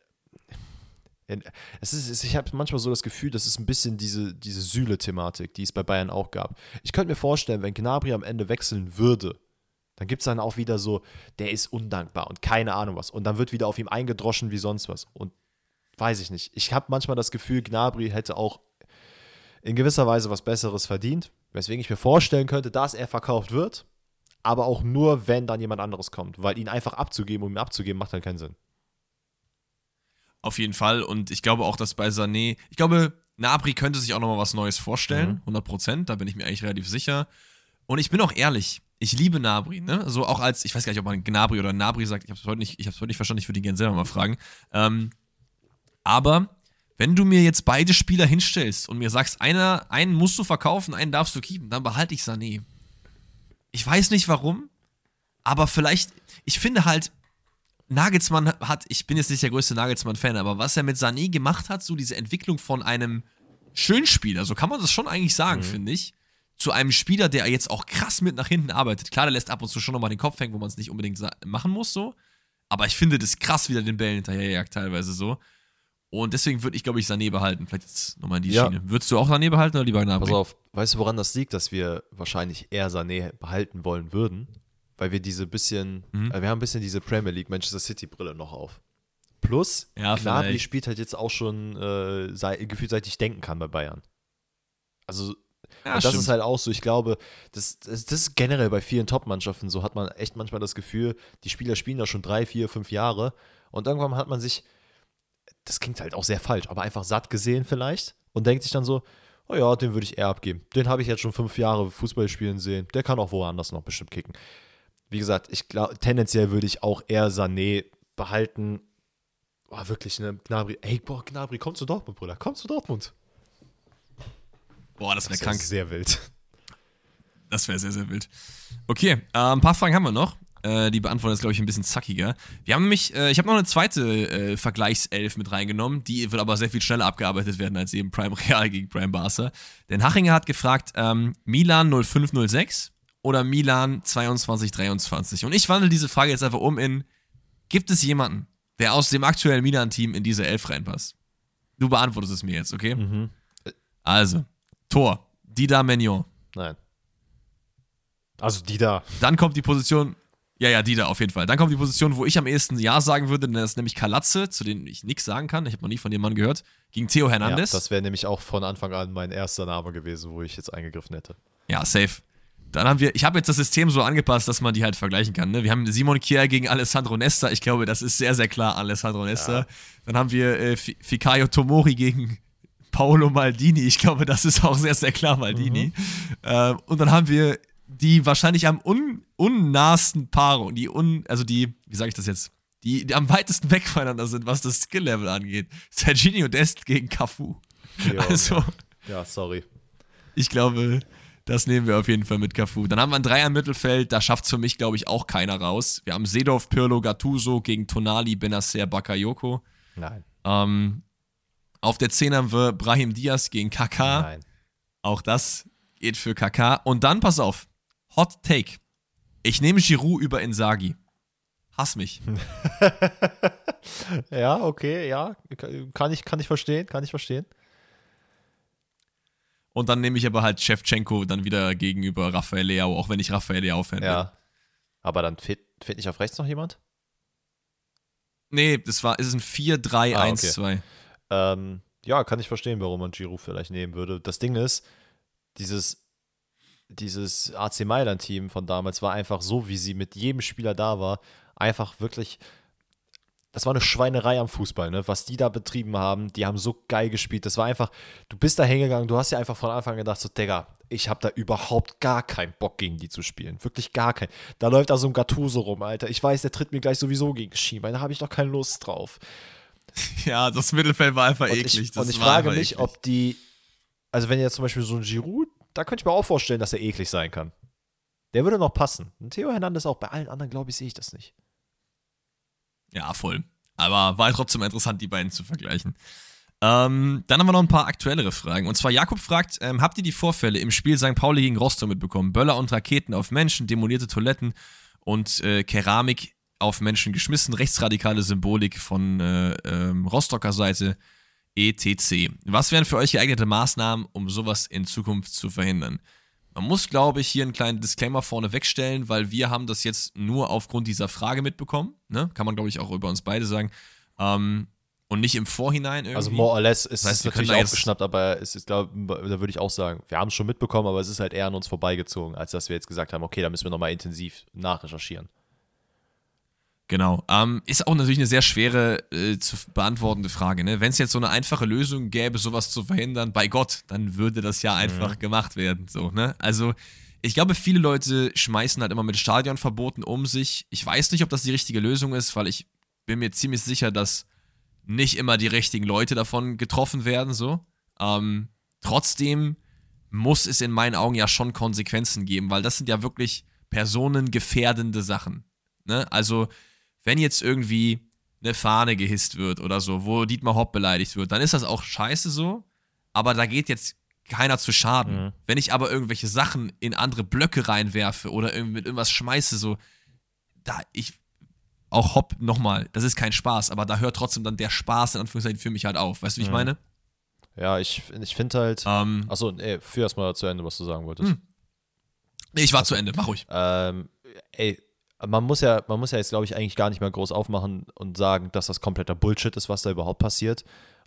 es ist, ich habe manchmal so das Gefühl, das ist ein bisschen diese, diese Sühle-Thematik, die es bei Bayern auch gab. Ich könnte mir vorstellen, wenn Gnabry am Ende wechseln würde, dann gibt es dann auch wieder so, der ist undankbar und keine Ahnung was. Und dann wird wieder auf ihm eingedroschen wie sonst was. Und weiß ich nicht. Ich habe manchmal das Gefühl, Gnabry hätte auch in gewisser Weise was Besseres verdient, weswegen ich mir vorstellen könnte, dass er verkauft wird, aber auch nur, wenn dann jemand anderes kommt. Weil ihn einfach abzugeben, um ihn abzugeben, macht dann keinen Sinn. Auf jeden Fall. Und ich glaube auch, dass bei Sané, ich glaube, Nabri könnte sich auch nochmal was Neues vorstellen. Mhm. 100 Prozent, da bin ich mir eigentlich relativ sicher. Und ich bin auch ehrlich, ich liebe Nabri, ne? So auch als, ich weiß gar nicht, ob man Gnabri oder Nabri sagt, ich habe es heute, nicht, heute nicht verstanden, ich würde ihn gerne selber mal fragen. Ähm, aber wenn du mir jetzt beide Spieler hinstellst und mir sagst, einer, einen musst du verkaufen, einen darfst du keepen, dann behalte ich Sané. Ich weiß nicht warum, aber vielleicht, ich finde halt, Nagelsmann hat, ich bin jetzt nicht der größte Nagelsmann-Fan, aber was er mit Sané gemacht hat, so diese Entwicklung von einem Schönspieler, so kann man das schon eigentlich sagen, mhm. finde ich, zu einem Spieler, der jetzt auch krass mit nach hinten arbeitet. Klar, der lässt ab und zu schon nochmal den Kopf hängen, wo man es nicht unbedingt machen muss, so. Aber ich finde das krass, wie er den Bällen hinterherjagt, teilweise so. Und deswegen würde ich, glaube ich, Sané behalten. Vielleicht jetzt nochmal in die Ja. Schiene. Würdest du auch Sané behalten oder lieber Gnabry? Pass auf, weißt du, woran das liegt, dass wir wahrscheinlich eher Sané behalten wollen würden? Weil wir diese bisschen, Mhm. äh, wir haben ein bisschen diese Premier League Manchester City Brille noch auf. Plus, Ja, Gnabry spielt halt jetzt auch schon äh, sei, gefühlt seit ich denken kann bei Bayern. Also Ja, und das stimmt. ist halt auch so, ich glaube, das, das, das ist generell bei vielen Top-Mannschaften so, hat man echt manchmal das Gefühl, die Spieler spielen da schon drei, vier, fünf Jahre und irgendwann hat man sich, das klingt halt auch sehr falsch, aber einfach satt gesehen vielleicht und denkt sich dann so, oh ja, den würde ich eher abgeben. Den habe ich jetzt schon fünf Jahre Fußball spielen sehen, der kann auch woanders noch bestimmt kicken. Wie gesagt, ich glaube, tendenziell würde ich auch eher Sané behalten. Boah, wirklich, ne, Gnabry, ey, boah, Gnabry, komm zu Dortmund, Bruder, komm zu Dortmund. Boah, das wäre krank. sehr wild. Das wäre sehr, sehr wild. Okay, äh, ein paar Fragen haben wir noch. Äh, die beantworten jetzt, glaube ich, ein bisschen zackiger. Wir haben nämlich, äh, ich habe noch eine zweite äh, Vergleichself mit reingenommen. Die wird aber sehr viel schneller abgearbeitet werden als eben Prime Real gegen Prime Barca. Denn Hachinger hat gefragt, ähm, Milan 0506 oder Milan 2223? Und ich wandle diese Frage jetzt einfach um in, gibt es jemanden, der aus dem aktuellen Milan-Team in diese Elf reinpasst? Du beantwortest es mir jetzt, okay? Mhm. Also, Tor, Dida Mignon. Nein. Also die da. Dann kommt die Position, ja, ja, die da auf jeden Fall. Dann kommt die Position, wo ich am ehesten Ja sagen würde, denn das ist nämlich Kalatze, zu denen ich nichts sagen kann. Ich habe noch nie von dem Mann gehört. Gegen Theo Ja, Hernandez. das wäre nämlich auch von Anfang an mein erster Name gewesen, wo ich jetzt eingegriffen hätte. Ja, safe. Dann haben wir, ich habe jetzt das System so angepasst, dass man die halt vergleichen kann. Ne? Wir haben Simon Kier gegen Alessandro Nesta. Ich glaube, das ist sehr, sehr klar Alessandro Nesta. Ja. Dann haben wir äh, Fi- Fikayo Tomori gegen Paolo Maldini. Ich glaube, das ist auch sehr, sehr klar Maldini. Ähm, und dann haben wir die wahrscheinlich am un unnahsten Paarung, die un, also die, wie sage ich das jetzt, die, die am weitesten weg voneinander sind, was das Skill-Level angeht. Serginho Dest gegen Cafu. Ja, Also, Ja, sorry. ich glaube, das nehmen wir auf jeden Fall mit Cafu. Dann haben wir ein Dreier im Mittelfeld, da schafft es für mich, glaube ich, auch keiner raus. Wir haben Seedorf, Pirlo, Gattuso gegen Tonali, Benacer, Bakayoko. Nein. Ähm, auf der 10 haben wir Brahim Diaz gegen Kaká. Nein. Auch das geht für Kaká. Und dann, pass auf, Hot Take. Ich nehme Giroud über Inzaghi. Hass mich. Ja, okay, ja. Kann ich, kann ich verstehen, kann ich verstehen. Und dann nehme ich aber halt Shevchenko dann wieder gegenüber Rafael Leao, auch wenn ich Rafael Leao-Fan bin. Ja. Aber dann fehlt, fehlt nicht auf rechts noch jemand? Nee, das war, es ist ein 4-3-1-2. Ähm, ja, kann ich verstehen, warum man Giroud vielleicht nehmen würde. Das Ding ist, dieses, dieses AC Mailand-Team von damals war einfach so, wie sie mit jedem Spieler da war, einfach wirklich. Das war eine Schweinerei am Fußball, ne? Was die da betrieben haben, die haben so geil gespielt. Das war einfach, du bist da hingegangen, du hast ja einfach von Anfang an gedacht, so, Digga, ich habe da überhaupt gar keinen Bock gegen die zu spielen. Wirklich gar keinen. Da läuft da so ein Gattuso rum, Alter. Ich weiß, der tritt mir gleich sowieso gegen Schienbein. Da habe ich doch keine Lust drauf. Ja, das Mittelfeld war einfach Und eklig. ich, und ich frage mich, eklig. ob die, also wenn jetzt zum Beispiel so ein Giroud, da könnte ich mir auch vorstellen, dass er eklig sein kann. Der würde noch passen. Und Theo Hernandez auch. Bei allen anderen, glaube ich, sehe ich das nicht. Ja, voll. Aber war trotzdem interessant, die beiden zu vergleichen. Ähm, dann haben wir noch ein paar aktuellere Fragen. Und zwar Jakob fragt, ähm, habt ihr die Vorfälle im Spiel St. Pauli gegen Rostock mitbekommen? Böller und Raketen auf Menschen, demolierte Toiletten und äh, Keramik auf Menschen geschmissen, rechtsradikale Symbolik von äh, ähm, Rostocker Seite, etc. Was wären für euch geeignete Maßnahmen, um sowas in Zukunft zu verhindern? Man muss, glaube ich, hier einen kleinen Disclaimer vorne wegstellen, weil wir haben das jetzt nur aufgrund dieser Frage mitbekommen. Ne? Kann man, glaube ich, auch über uns beide sagen. Ähm, und nicht im Vorhinein irgendwie. Also more or less ist Das heißt, es natürlich aufgeschnappt, aber es ist, glaube da würde ich auch sagen, wir haben es schon mitbekommen, aber es ist halt eher an uns vorbeigezogen, als dass wir jetzt gesagt haben, okay, da müssen wir nochmal intensiv nachrecherchieren. Genau. Ähm, ist auch natürlich eine sehr schwere äh, zu beantwortende Frage. Ne? Wenn es jetzt so eine einfache Lösung gäbe, sowas zu verhindern, bei Gott, dann würde das ja einfach gemacht werden. So, ne? Also, ich glaube, viele Leute schmeißen halt immer mit Stadionverboten um sich. Ich weiß nicht, ob das die richtige Lösung ist, weil ich bin mir ziemlich sicher, dass nicht immer die richtigen Leute davon getroffen werden. So. Ähm, trotzdem muss es in meinen Augen ja schon Konsequenzen geben, weil das sind ja wirklich personengefährdende Sachen. Ne? Also, wenn jetzt irgendwie eine Fahne gehisst wird oder so, wo Dietmar Hopp beleidigt wird, dann ist das auch scheiße so, aber da geht jetzt keiner zu Schaden. Mhm. Wenn ich aber irgendwelche Sachen in andere Blöcke reinwerfe oder irgendwie mit irgendwas schmeiße, so, da ich auch Hopp, nochmal, das ist kein Spaß, aber da hört trotzdem dann der Spaß in Anführungszeichen für mich halt auf. Weißt du, wie ich mhm. meine? Ja, ich, ich finde halt. Ähm, achso, ey, führ erstmal zu Ende, was du sagen wolltest. Hm. Nee, ich war also, zu Ende, mach ruhig. Ähm, ey, man muss ja, man muss ja jetzt, glaube ich, eigentlich gar nicht mehr groß aufmachen und sagen, dass das kompletter Bullshit ist, was da überhaupt passiert.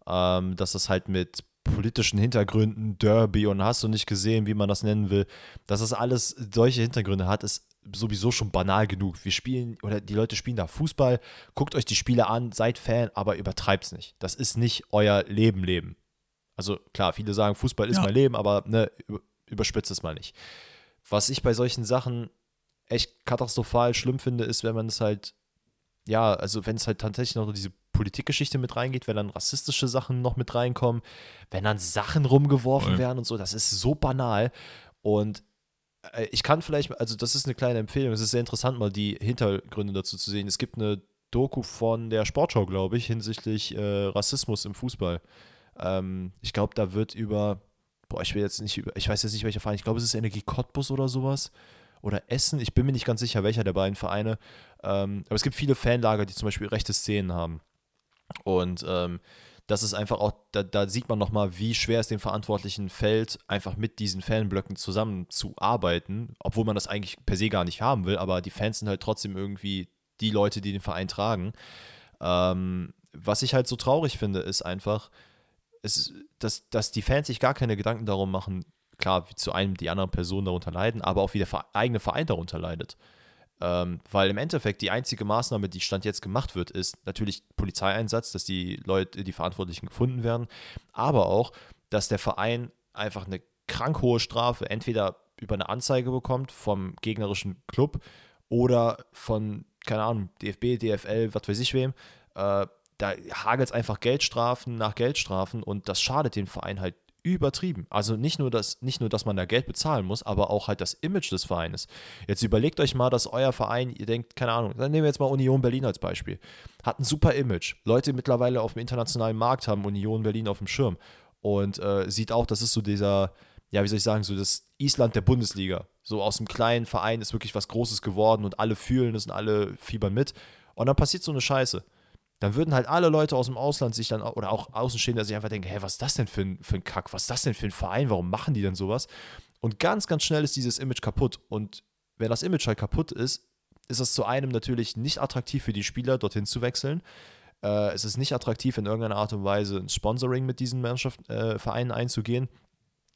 Ähm, dass das halt mit politischen Hintergründen, Derby und hast du nicht gesehen, wie man das nennen will, dass das alles solche Hintergründe hat, ist sowieso schon banal genug. Wir spielen, oder die Leute spielen da Fußball, guckt euch die Spiele an, seid Fan, aber übertreibt es nicht. Das ist nicht euer Leben, Leben. Also klar, viele sagen, Fußball ist ja. mein Leben, aber ne, überspitzt es mal nicht. Was ich bei solchen Sachen echt katastrophal schlimm finde, ist, wenn man es halt, ja, also wenn es halt tatsächlich noch diese Politikgeschichte mit reingeht, wenn dann rassistische Sachen noch mit reinkommen, wenn dann Sachen rumgeworfen Voll. werden und so, das ist so banal. Und äh, ich kann vielleicht, also das ist eine kleine Empfehlung, es ist sehr interessant, mal die Hintergründe dazu zu sehen. Es gibt eine Doku von der Sportschau, glaube ich, hinsichtlich äh, Rassismus im Fußball. Ähm, ich glaube, da wird über, boah, ich will jetzt nicht über, ich weiß jetzt nicht, welcher Verein, ich glaube, es ist Energie Cottbus oder sowas. Oder Essen, ich bin mir nicht ganz sicher, welcher der beiden Vereine. Ähm, aber es gibt viele Fanlager, die zum Beispiel rechte Szenen haben. Und ähm, das ist einfach auch, da, da sieht man nochmal, wie schwer es den Verantwortlichen fällt, einfach mit diesen Fanblöcken zusammenzuarbeiten, obwohl man das eigentlich per se gar nicht haben will, aber die Fans sind halt trotzdem irgendwie die Leute, die den Verein tragen. Ähm, was ich halt so traurig finde, ist einfach, es, dass, dass die Fans sich gar keine Gedanken darum machen, klar, wie zu einem die andere Person darunter leiden, aber auch wie der eigene Verein darunter leidet. Ähm, weil im Endeffekt die einzige Maßnahme, die Stand jetzt gemacht wird, ist natürlich Polizeieinsatz, dass die Leute, die Verantwortlichen gefunden werden, aber auch, dass der Verein einfach eine krank hohe Strafe entweder über eine Anzeige bekommt vom gegnerischen Club oder von, keine Ahnung, DFB, DFL, was weiß ich wem. Äh, da hagelt es einfach Geldstrafen nach Geldstrafen und das schadet den Verein halt übertrieben. Also nicht nur, dass, nicht nur, dass man da Geld bezahlen muss, aber auch halt das Image des Vereines. Jetzt überlegt euch mal, dass euer Verein, ihr denkt, keine Ahnung, dann nehmen wir jetzt mal Union Berlin als Beispiel. Hat ein super Image. Leute mittlerweile auf dem internationalen Markt haben Union Berlin auf dem Schirm. Und äh, sieht auch, das ist so dieser, ja, wie soll ich sagen, so das Island der Bundesliga. So aus einem kleinen Verein ist wirklich was Großes geworden und alle fühlen es und alle fiebern mit. Und dann passiert so eine Scheiße dann würden halt alle Leute aus dem Ausland sich dann, oder auch Außenstehende sich einfach denken, hä, was ist das denn für ein, für ein Kack? Was ist das denn für ein Verein? Warum machen die denn sowas? Und ganz, ganz schnell ist dieses Image kaputt. Und wenn das Image halt kaputt ist, ist es zu einem natürlich nicht attraktiv für die Spieler, dorthin zu wechseln. Äh, es ist nicht attraktiv, in irgendeiner Art und Weise ein Sponsoring mit diesen Mannschaft, äh, Vereinen einzugehen.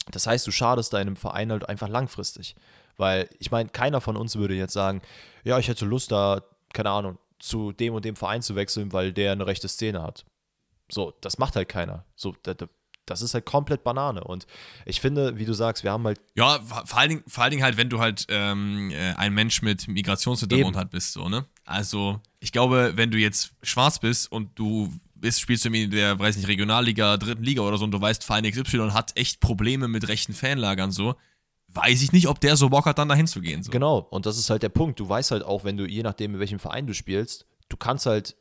Das heißt, du schadest deinem Verein halt einfach langfristig. Weil ich meine, keiner von uns würde jetzt sagen, ja, ich hätte Lust da, keine Ahnung, zu dem und dem Verein zu wechseln, weil der eine rechte Szene hat. So, das macht halt keiner. So, das ist halt komplett Banane. Und ich finde, wie du sagst, wir haben halt. Ja, vor allen Dingen, vor allen Dingen halt, wenn du halt ähm, äh, ein Mensch mit Migrationshintergrund halt bist, so, ne? Also, ich glaube, wenn du jetzt schwarz bist und du bist, spielst du in der, weiß nicht, Regionalliga, dritten Liga oder so und du weißt, Verein XY hat echt Probleme mit rechten Fanlagern, so, weiß ich nicht, ob der so Bock hat, dann dahin zu gehen. So. Genau, und das ist halt der Punkt. Du weißt halt auch, wenn du, je nachdem, in welchem Verein du spielst, du kannst halt,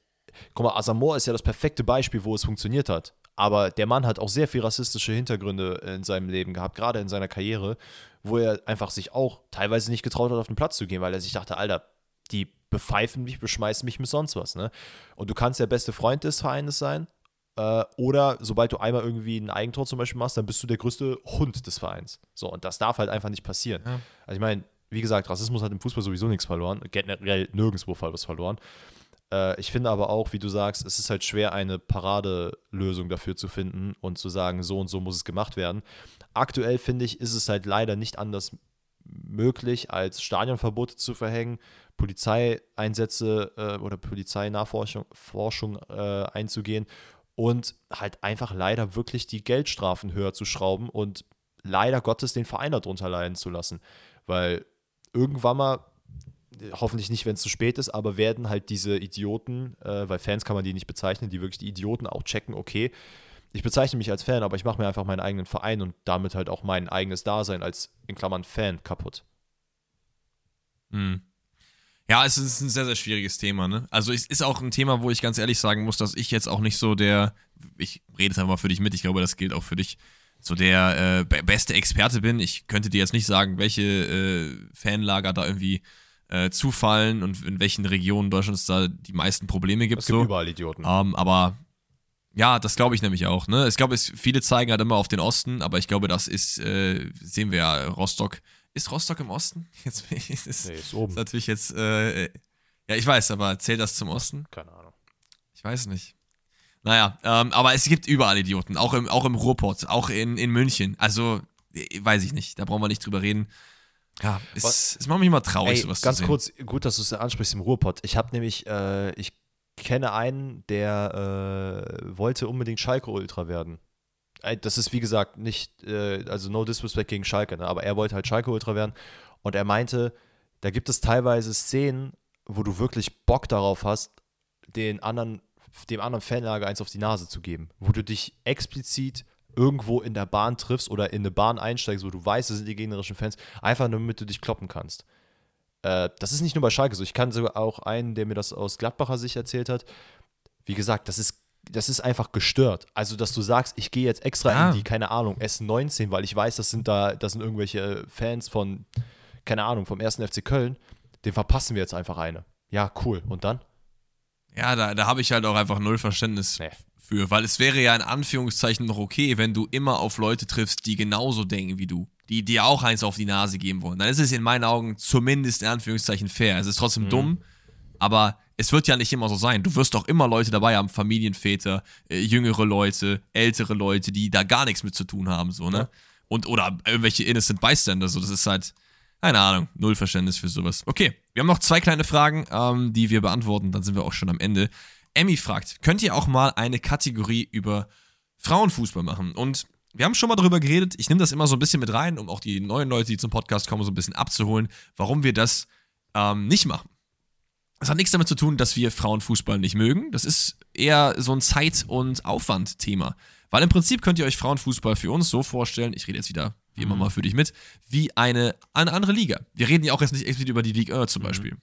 guck mal, Asamoah ist ja das perfekte Beispiel, wo es funktioniert hat. Aber der Mann hat auch sehr viel rassistische Hintergründe in seinem Leben gehabt, gerade in seiner Karriere, wo er einfach sich auch teilweise nicht getraut hat, auf den Platz zu gehen, weil er sich dachte, Alter, die bepfeifen mich, beschmeißen mich mit sonst was. Ne? Und du kannst der beste Freund des Vereines sein, äh, oder sobald du einmal irgendwie ein Eigentor zum Beispiel machst, dann bist du der größte Hund des Vereins. So, und das darf halt einfach nicht passieren. Ja. Also ich meine, wie gesagt, Rassismus hat im Fußball sowieso nichts verloren, generell nirgendwo was verloren. Äh, ich finde aber auch, wie du sagst, es ist halt schwer, eine Paradelösung dafür zu finden und zu sagen, so und so muss es gemacht werden. Aktuell finde ich, ist es halt leider nicht anders möglich, als Stadionverbote zu verhängen, Polizeieinsätze äh, oder Polizeinachforschung Forschung, äh, einzugehen und halt einfach leider wirklich die Geldstrafen höher zu schrauben und leider Gottes den Verein darunter leiden zu lassen. Weil irgendwann mal, hoffentlich nicht, wenn es zu spät ist, aber werden halt diese Idioten, äh, weil Fans kann man die nicht bezeichnen, die wirklich die Idioten auch checken, okay, ich bezeichne mich als Fan, aber ich mache mir einfach meinen eigenen Verein und damit halt auch mein eigenes Dasein als in Klammern Fan kaputt. Mhm. Ja, es ist ein sehr, sehr schwieriges Thema, ne? Also es ist auch ein Thema, wo ich ganz ehrlich sagen muss, dass ich jetzt auch nicht so der, ich rede es einfach mal für dich mit, ich glaube, das gilt auch für dich, so der äh, beste Experte bin. Ich könnte dir jetzt nicht sagen, welche äh, Fanlager da irgendwie äh, zufallen und in welchen Regionen Deutschlands da die meisten Probleme gibt. Es gibt so. überall Idioten. Ähm, aber ja, das glaube ich nämlich auch. Ne? Ich glaube, viele zeigen halt immer auf den Osten, aber ich glaube, das ist, äh, sehen wir ja, Rostock. Ist Rostock im Osten? Jetzt ist, ist, nee, ist oben. ist natürlich jetzt, äh, ja, ich weiß, aber zählt das zum Osten? Keine Ahnung. Ich weiß nicht. Naja, ähm, aber es gibt überall Idioten, auch im, auch im Ruhrpott, auch in, in München. Also, äh, weiß ich nicht, da brauchen wir nicht drüber reden. Ja, es, es macht mich immer traurig, Ey, sowas ganz zu sehen. kurz, gut, dass du es ansprichst im Ruhrpott. Ich habe nämlich, äh, ich kenne einen, der äh, wollte unbedingt Schalke Ultra werden. Das ist wie gesagt nicht, äh, also no disrespect gegen Schalke, ne? aber er wollte halt Schalke Ultra werden und er meinte, da gibt es teilweise Szenen, wo du wirklich Bock darauf hast, den anderen, dem anderen Fanlager eins auf die Nase zu geben, wo du dich explizit irgendwo in der Bahn triffst oder in eine Bahn einsteigst, wo du weißt, das sind die gegnerischen Fans, einfach nur damit du dich kloppen kannst. Äh, das ist nicht nur bei Schalke so. Ich kann sogar auch einen, der mir das aus Gladbacher Sicht erzählt hat. Wie gesagt, das ist, das ist einfach gestört. Also, dass du sagst, ich gehe jetzt extra Ja. in die, keine Ahnung, S19, weil ich weiß, das sind da, das sind irgendwelche Fans von, keine Ahnung, vom ersten FC Köln. Den verpassen wir jetzt einfach eine. Ja, cool. Und dann? Ja, da, da habe ich halt auch einfach null Verständnis Nee. für, weil es wäre ja in Anführungszeichen noch okay, wenn du immer auf Leute triffst, die genauso denken wie du, die dir auch eins auf die Nase geben wollen. Dann ist es in meinen Augen zumindest in Anführungszeichen fair. Es ist trotzdem dumm, aber es wird ja nicht immer so sein. Du wirst doch immer Leute dabei haben, Familienväter, äh, jüngere Leute, ältere Leute, die da gar nichts mit zu tun haben, so, ne? Ja. Und, oder irgendwelche innocent Bystander, so, das ist halt, keine Ahnung, null Verständnis für sowas. Okay, wir haben noch zwei kleine Fragen, ähm, die wir beantworten, dann sind wir auch schon am Ende. Emmy fragt, könnt ihr auch mal eine Kategorie über Frauenfußball machen? Und wir haben schon mal darüber geredet, ich nehme das immer so ein bisschen mit rein, um auch die neuen Leute, die zum Podcast kommen, so ein bisschen abzuholen, warum wir das ähm, nicht machen. Das hat nichts damit zu tun, dass wir Frauenfußball nicht mögen. Das ist eher so ein Zeit- und Aufwandthema. Weil im Prinzip könnt ihr euch Frauenfußball für uns so vorstellen, ich rede jetzt wieder wie immer mal für dich mit, wie eine, eine andere Liga. Wir reden ja auch jetzt nicht explizit über die Ligue 1 zum Beispiel.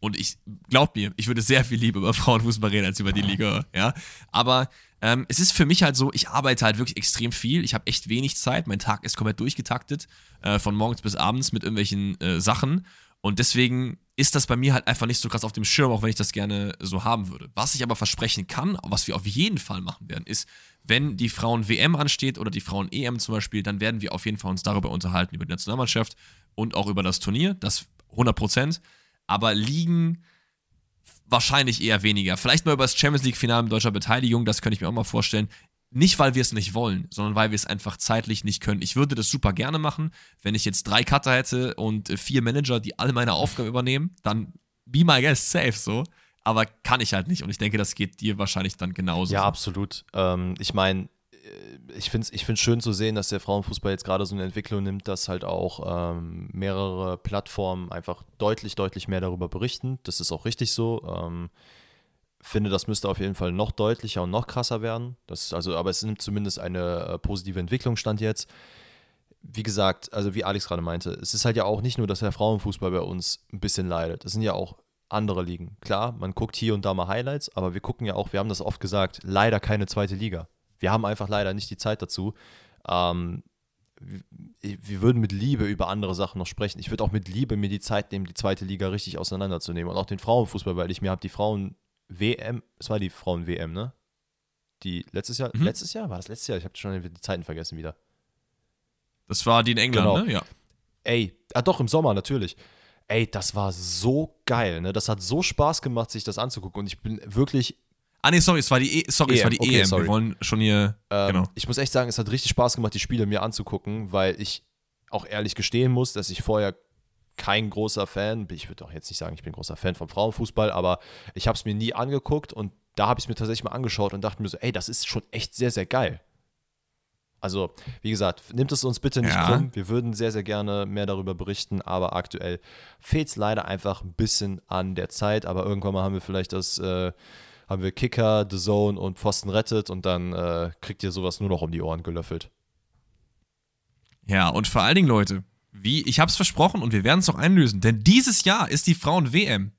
Und ich, glaub mir, ich würde sehr viel lieber über Frauenfußball reden als über die Liga, ja. Aber ähm, es ist für mich halt so, ich arbeite halt wirklich extrem viel. Ich habe echt wenig Zeit. Mein Tag ist komplett durchgetaktet, äh, von morgens bis abends mit irgendwelchen äh, Sachen. Und deswegen ist das bei mir halt einfach nicht so krass auf dem Schirm, auch wenn ich das gerne so haben würde. Was ich aber versprechen kann, was wir auf jeden Fall machen werden, ist, wenn die Frauen-WM ansteht oder die Frauen-EM zum Beispiel, dann werden wir auf jeden Fall uns darüber unterhalten, über die Nationalmannschaft und auch über das Turnier, das 100 Prozent. Aber liegen wahrscheinlich eher weniger. Vielleicht mal über das Champions League-Finale mit deutscher Beteiligung, das könnte ich mir auch mal vorstellen. Nicht, weil wir es nicht wollen, sondern weil wir es einfach zeitlich nicht können. Ich würde das super gerne machen, wenn ich jetzt drei Cutter hätte und äh, vier Manager, die alle meine Aufgaben übernehmen, dann be my guest safe so. Aber kann ich halt nicht und ich denke, das geht dir wahrscheinlich dann genauso. Ja, absolut. Ähm, ich meine, ich finde es ich find's schön zu sehen, dass der Frauenfußball jetzt gerade so eine Entwicklung nimmt, dass halt auch ähm, mehrere Plattformen einfach deutlich, deutlich mehr darüber berichten. Das ist auch richtig so. Ähm, finde, das müsste auf jeden Fall noch deutlicher und noch krasser werden. Das also, aber es nimmt zumindest eine äh, positive Entwicklung stand jetzt. Wie gesagt, also wie Alex gerade meinte, es ist halt ja auch nicht nur, dass der Frauenfußball bei uns ein bisschen leidet. Es sind ja auch andere Ligen. Klar, man guckt hier und da mal Highlights, aber wir gucken ja auch, wir haben das oft gesagt, leider keine zweite Liga. Wir haben einfach leider nicht die Zeit dazu. Ähm, wir würden mit Liebe über andere Sachen noch sprechen. Ich würde auch mit Liebe mir die Zeit nehmen, die zweite Liga richtig auseinanderzunehmen und auch den Frauenfußball, weil ich mir habe die Frauen WM, es war die Frauen WM, ne? Die letztes Jahr, Mhm. letztes Jahr war das letztes Jahr? Ich habe schon die Zeiten vergessen wieder. Das war die in England, Genau. ne? Ja. Ey, ah doch, im Sommer natürlich. Ey, das war so geil, ne? Das hat so Spaß gemacht, sich das anzugucken. Und ich bin wirklich, Ah, nee, sorry, es war die, e sorry, es EM, war die okay, EM. sorry. Wir wollen schon hier. ähm, genau. ich muss echt sagen, es hat richtig Spaß gemacht, die Spiele mir anzugucken, weil ich auch ehrlich gestehen muss, dass ich vorher kein großer Fan, ich würde auch jetzt nicht sagen, ich bin großer Fan vom Frauenfußball, aber ich habe es mir nie angeguckt und da habe ich es mir tatsächlich mal angeschaut und dachte mir so, ey, das ist schon echt sehr, sehr geil. Also, wie gesagt, nimmt es uns bitte nicht Ja. krumm. Wir würden sehr, sehr gerne mehr darüber berichten, aber aktuell fehlt es leider einfach ein bisschen an der Zeit. Aber irgendwann mal haben wir vielleicht das, äh, haben wir Kicker, The Zone und Pfosten rettet und dann äh, kriegt ihr sowas nur noch um die Ohren gelöffelt. Ja, und vor allen Dingen, Leute, wie, ich hab's versprochen und wir werden es auch einlösen, denn dieses Jahr ist die Frauen-WM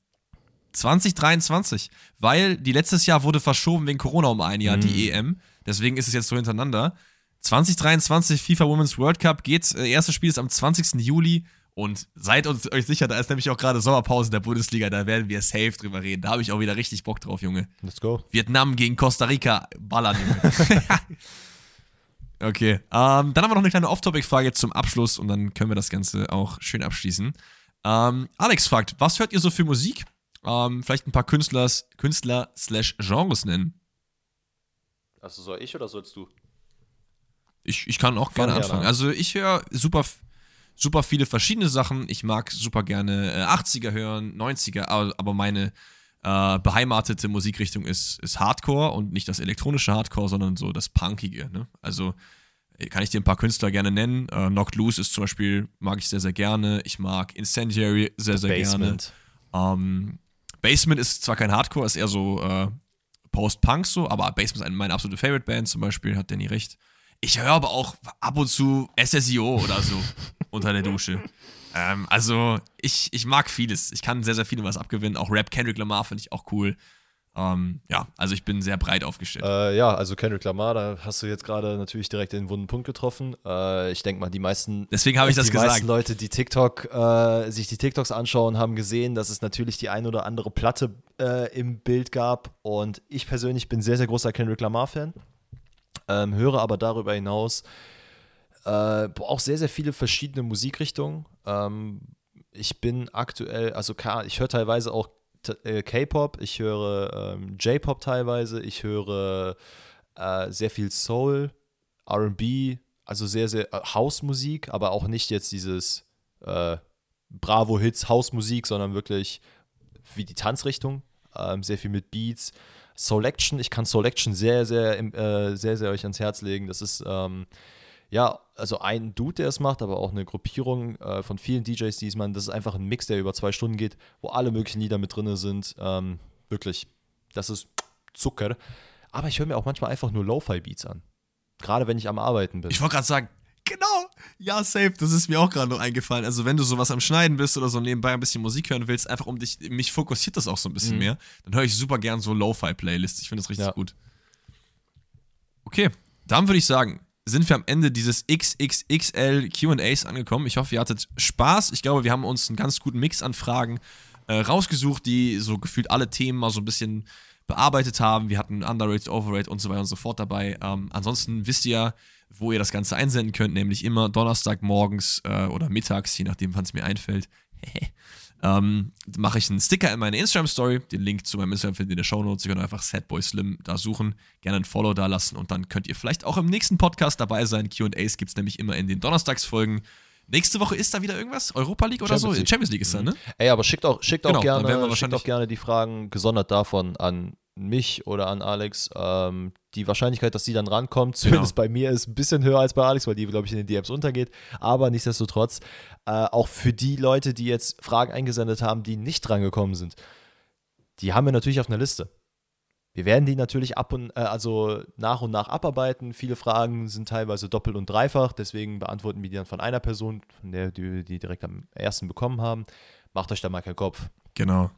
2023, weil die letztes Jahr wurde verschoben wegen Corona um ein Jahr, die EM. Deswegen ist es jetzt so hintereinander. 2023 FIFA Women's World Cup geht, äh, erstes Spiel ist am 20. Juli Und seid uns euch sicher, da ist nämlich auch gerade Sommerpause in der Bundesliga, da werden wir safe drüber reden. Da habe ich auch wieder richtig Bock drauf, Junge. Let's go. Vietnam gegen Costa Rica ballern, Junge. okay, ähm, dann haben wir noch eine kleine Off-Topic-Frage zum Abschluss und dann können wir das Ganze auch schön abschließen. Ähm, Alex fragt, was hört ihr so für Musik? Ähm, vielleicht ein paar Künstlers, Künstler slash Genres nennen. Also soll ich oder sollst du? Ich, ich kann auch gerne Fang anfangen. gerne. Also ich höre super, super viele verschiedene Sachen. Ich mag super gerne äh, 80er hören, 90er, aber, aber meine äh, beheimatete Musikrichtung ist, ist Hardcore und nicht das elektronische Hardcore, sondern so das Punkige. Ne? Also äh, kann ich dir ein paar Künstler gerne nennen. Äh, Knocked Loose ist zum Beispiel, mag ich sehr, sehr gerne. Ich mag Incendiary sehr, sehr Basement. gerne. Ähm, Basement ist zwar kein Hardcore, ist eher so äh, Post-Punk so, aber Basement ist eine meine absolute Favorite-Band zum Beispiel, hat Danny recht. Ich höre aber auch ab und zu SSIO oder so unter der Dusche. Ähm, also, ich, ich mag vieles. Ich kann sehr, sehr vielem was abgewinnen. Auch Rap Kendrick Lamar finde ich auch cool. Ähm, ja, also ich bin sehr breit aufgestellt. Äh, ja, also Kendrick Lamar, da hast du jetzt gerade natürlich direkt den wunden Punkt getroffen. Äh, ich denke mal, die meisten, Deswegen habe ich das die gesagt. meisten Leute, die TikTok, äh, sich die TikToks anschauen, haben gesehen, dass es natürlich die ein oder andere Platte äh, im Bild gab. Und ich persönlich bin sehr, sehr großer Kendrick Lamar-Fan. Ähm, höre aber darüber hinaus äh, auch sehr, sehr viele verschiedene Musikrichtungen. Ähm, ich bin aktuell, also ich höre teilweise auch äh, K-Pop, ich höre ähm, J-Pop teilweise, ich höre äh, sehr viel Soul, RB, also sehr, sehr äh, Hausmusik, aber auch nicht jetzt dieses äh, Bravo-Hits Hausmusik, sondern wirklich wie die Tanzrichtung, ähm, sehr viel mit Beats. Solection, ich kann Solection sehr, sehr, im- äh, sehr, sehr euch ans Herz legen. Das ist ähm, ja, also ein Dude, der es macht, aber auch eine Gruppierung äh, von vielen DJs, die es machen. Das ist einfach ein Mix, der über zwei Stunden geht, wo alle möglichen Lieder mit drin sind. Ähm, wirklich, das ist Zucker. Aber ich höre mir auch manchmal einfach nur Lo-Fi-Beats an. Gerade wenn ich am Arbeiten bin. Ich wollte gerade sagen, genau, ja, safe, das ist mir auch gerade noch eingefallen. Also, wenn du sowas am Schneiden bist oder so nebenbei ein bisschen Musik hören willst, einfach um dich, mich fokussiert das auch so ein bisschen Mhm. mehr, dann höre ich super gern so Lo-Fi-Playlists. Ich finde das richtig Ja. gut. Okay, dann würde ich sagen, sind wir am Ende dieses XXXL QAs angekommen. Ich hoffe, ihr hattet Spaß. Ich glaube, wir haben uns einen ganz guten Mix an Fragen äh, rausgesucht, die so gefühlt alle Themen mal so ein bisschen bearbeitet haben. Wir hatten Underrated, Overrated und so weiter und so fort dabei. Ähm, ansonsten wisst ihr, wo ihr das Ganze einsenden könnt, nämlich immer Donnerstag morgens äh, oder mittags, je nachdem, wann es mir einfällt. ähm, mache ich einen Sticker in meine Instagram-Story. Den Link zu meinem Instagram findet ihr in der Shownotes. Ihr könnt einfach Sadboy Slim da suchen, gerne ein Follow da lassen und dann könnt ihr vielleicht auch im nächsten Podcast dabei sein. QAs gibt es nämlich immer in den Donnerstagsfolgen. Nächste Woche ist da wieder irgendwas? Europa League oder so? Champions League. Champions League ist da, ne? Ey, aber schickt auch, schickt Genau, auch, gerne, schickt auch gerne die Fragen gesondert davon an mich oder an Alex. Ähm, die Wahrscheinlichkeit, dass sie dann rankommt, zumindest bei mir, ist ein bisschen höher als bei Alex, weil die, glaube ich, in den DMs untergeht. Aber nichtsdestotrotz, äh, auch für die Leute, die jetzt Fragen eingesendet haben, die nicht drangekommen sind, die haben wir natürlich auf einer Liste. Wir werden die natürlich ab und äh, also nach und nach abarbeiten. Viele Fragen sind teilweise doppelt und dreifach, deswegen beantworten wir die dann von einer Person, von der die, die direkt am ersten bekommen haben. Macht euch da mal keinen Kopf. Genau.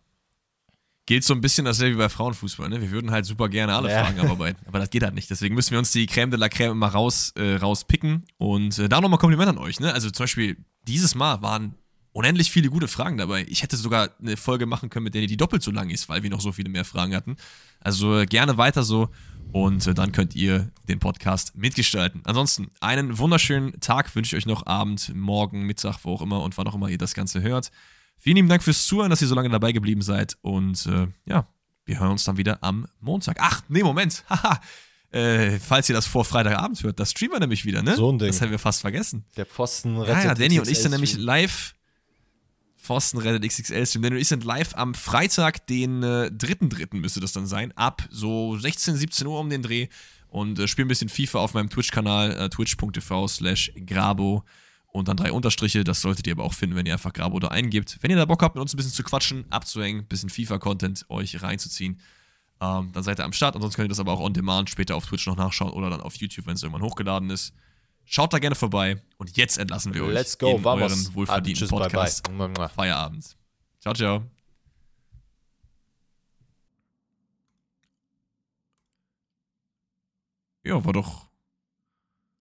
Gilt so ein bisschen dasselbe wie bei Frauenfußball, ne? Wir würden halt super gerne alle Ja. Fragen abarbeiten, aber das geht halt nicht. Deswegen müssen wir uns die Crème de la Crème immer raus, äh, rauspicken. Und äh, da nochmal Kompliment an euch, ne? Also zum Beispiel, dieses Mal waren unendlich viele gute Fragen dabei. Ich hätte sogar eine Folge machen können, mit der die doppelt so lang ist, weil wir noch so viele mehr Fragen hatten. Also äh, gerne weiter so und äh, dann könnt ihr den Podcast mitgestalten. Ansonsten einen wunderschönen Tag wünsche ich euch noch, Abend, Morgen, Mittag, wo auch immer und wann auch immer ihr das Ganze hört. Vielen lieben Dank fürs Zuhören, dass ihr so lange dabei geblieben seid und äh, ja, wir hören uns dann wieder am Montag. Ach, nee, Moment. Haha. Äh, falls ihr das vor Freitagabend hört, das streamen wir nämlich wieder, ne? So ein Ding. Das haben wir fast vergessen. Der Pfosten Ja, rettet ja, Danny und ich sind XXL nämlich live. Forsten rettet XXL Stream. Danny und ich sind live am Freitag, den äh, 3.3. müsste das dann sein, ab so 16, 17 Uhr um den Dreh und äh, spielen ein bisschen FIFA auf meinem Twitch-Kanal, äh, twitch.tv slash grabo und dann drei Unterstriche. Das solltet ihr aber auch finden, wenn ihr einfach Grabo da eingibt. Wenn ihr da Bock habt, mit uns ein bisschen zu quatschen, abzuhängen, ein bisschen FIFA-Content euch reinzuziehen, ähm, dann seid ihr am Start. Ansonsten könnt ihr das aber auch on demand später auf Twitch noch nachschauen oder dann auf YouTube, wenn es irgendwann hochgeladen ist. Schaut da gerne vorbei und jetzt entlassen wir euch Let's go, in vamos. euren wohlverdienten Tschüss, Podcast. Bye, bye. Feierabend. Ciao, ciao. Ja, war doch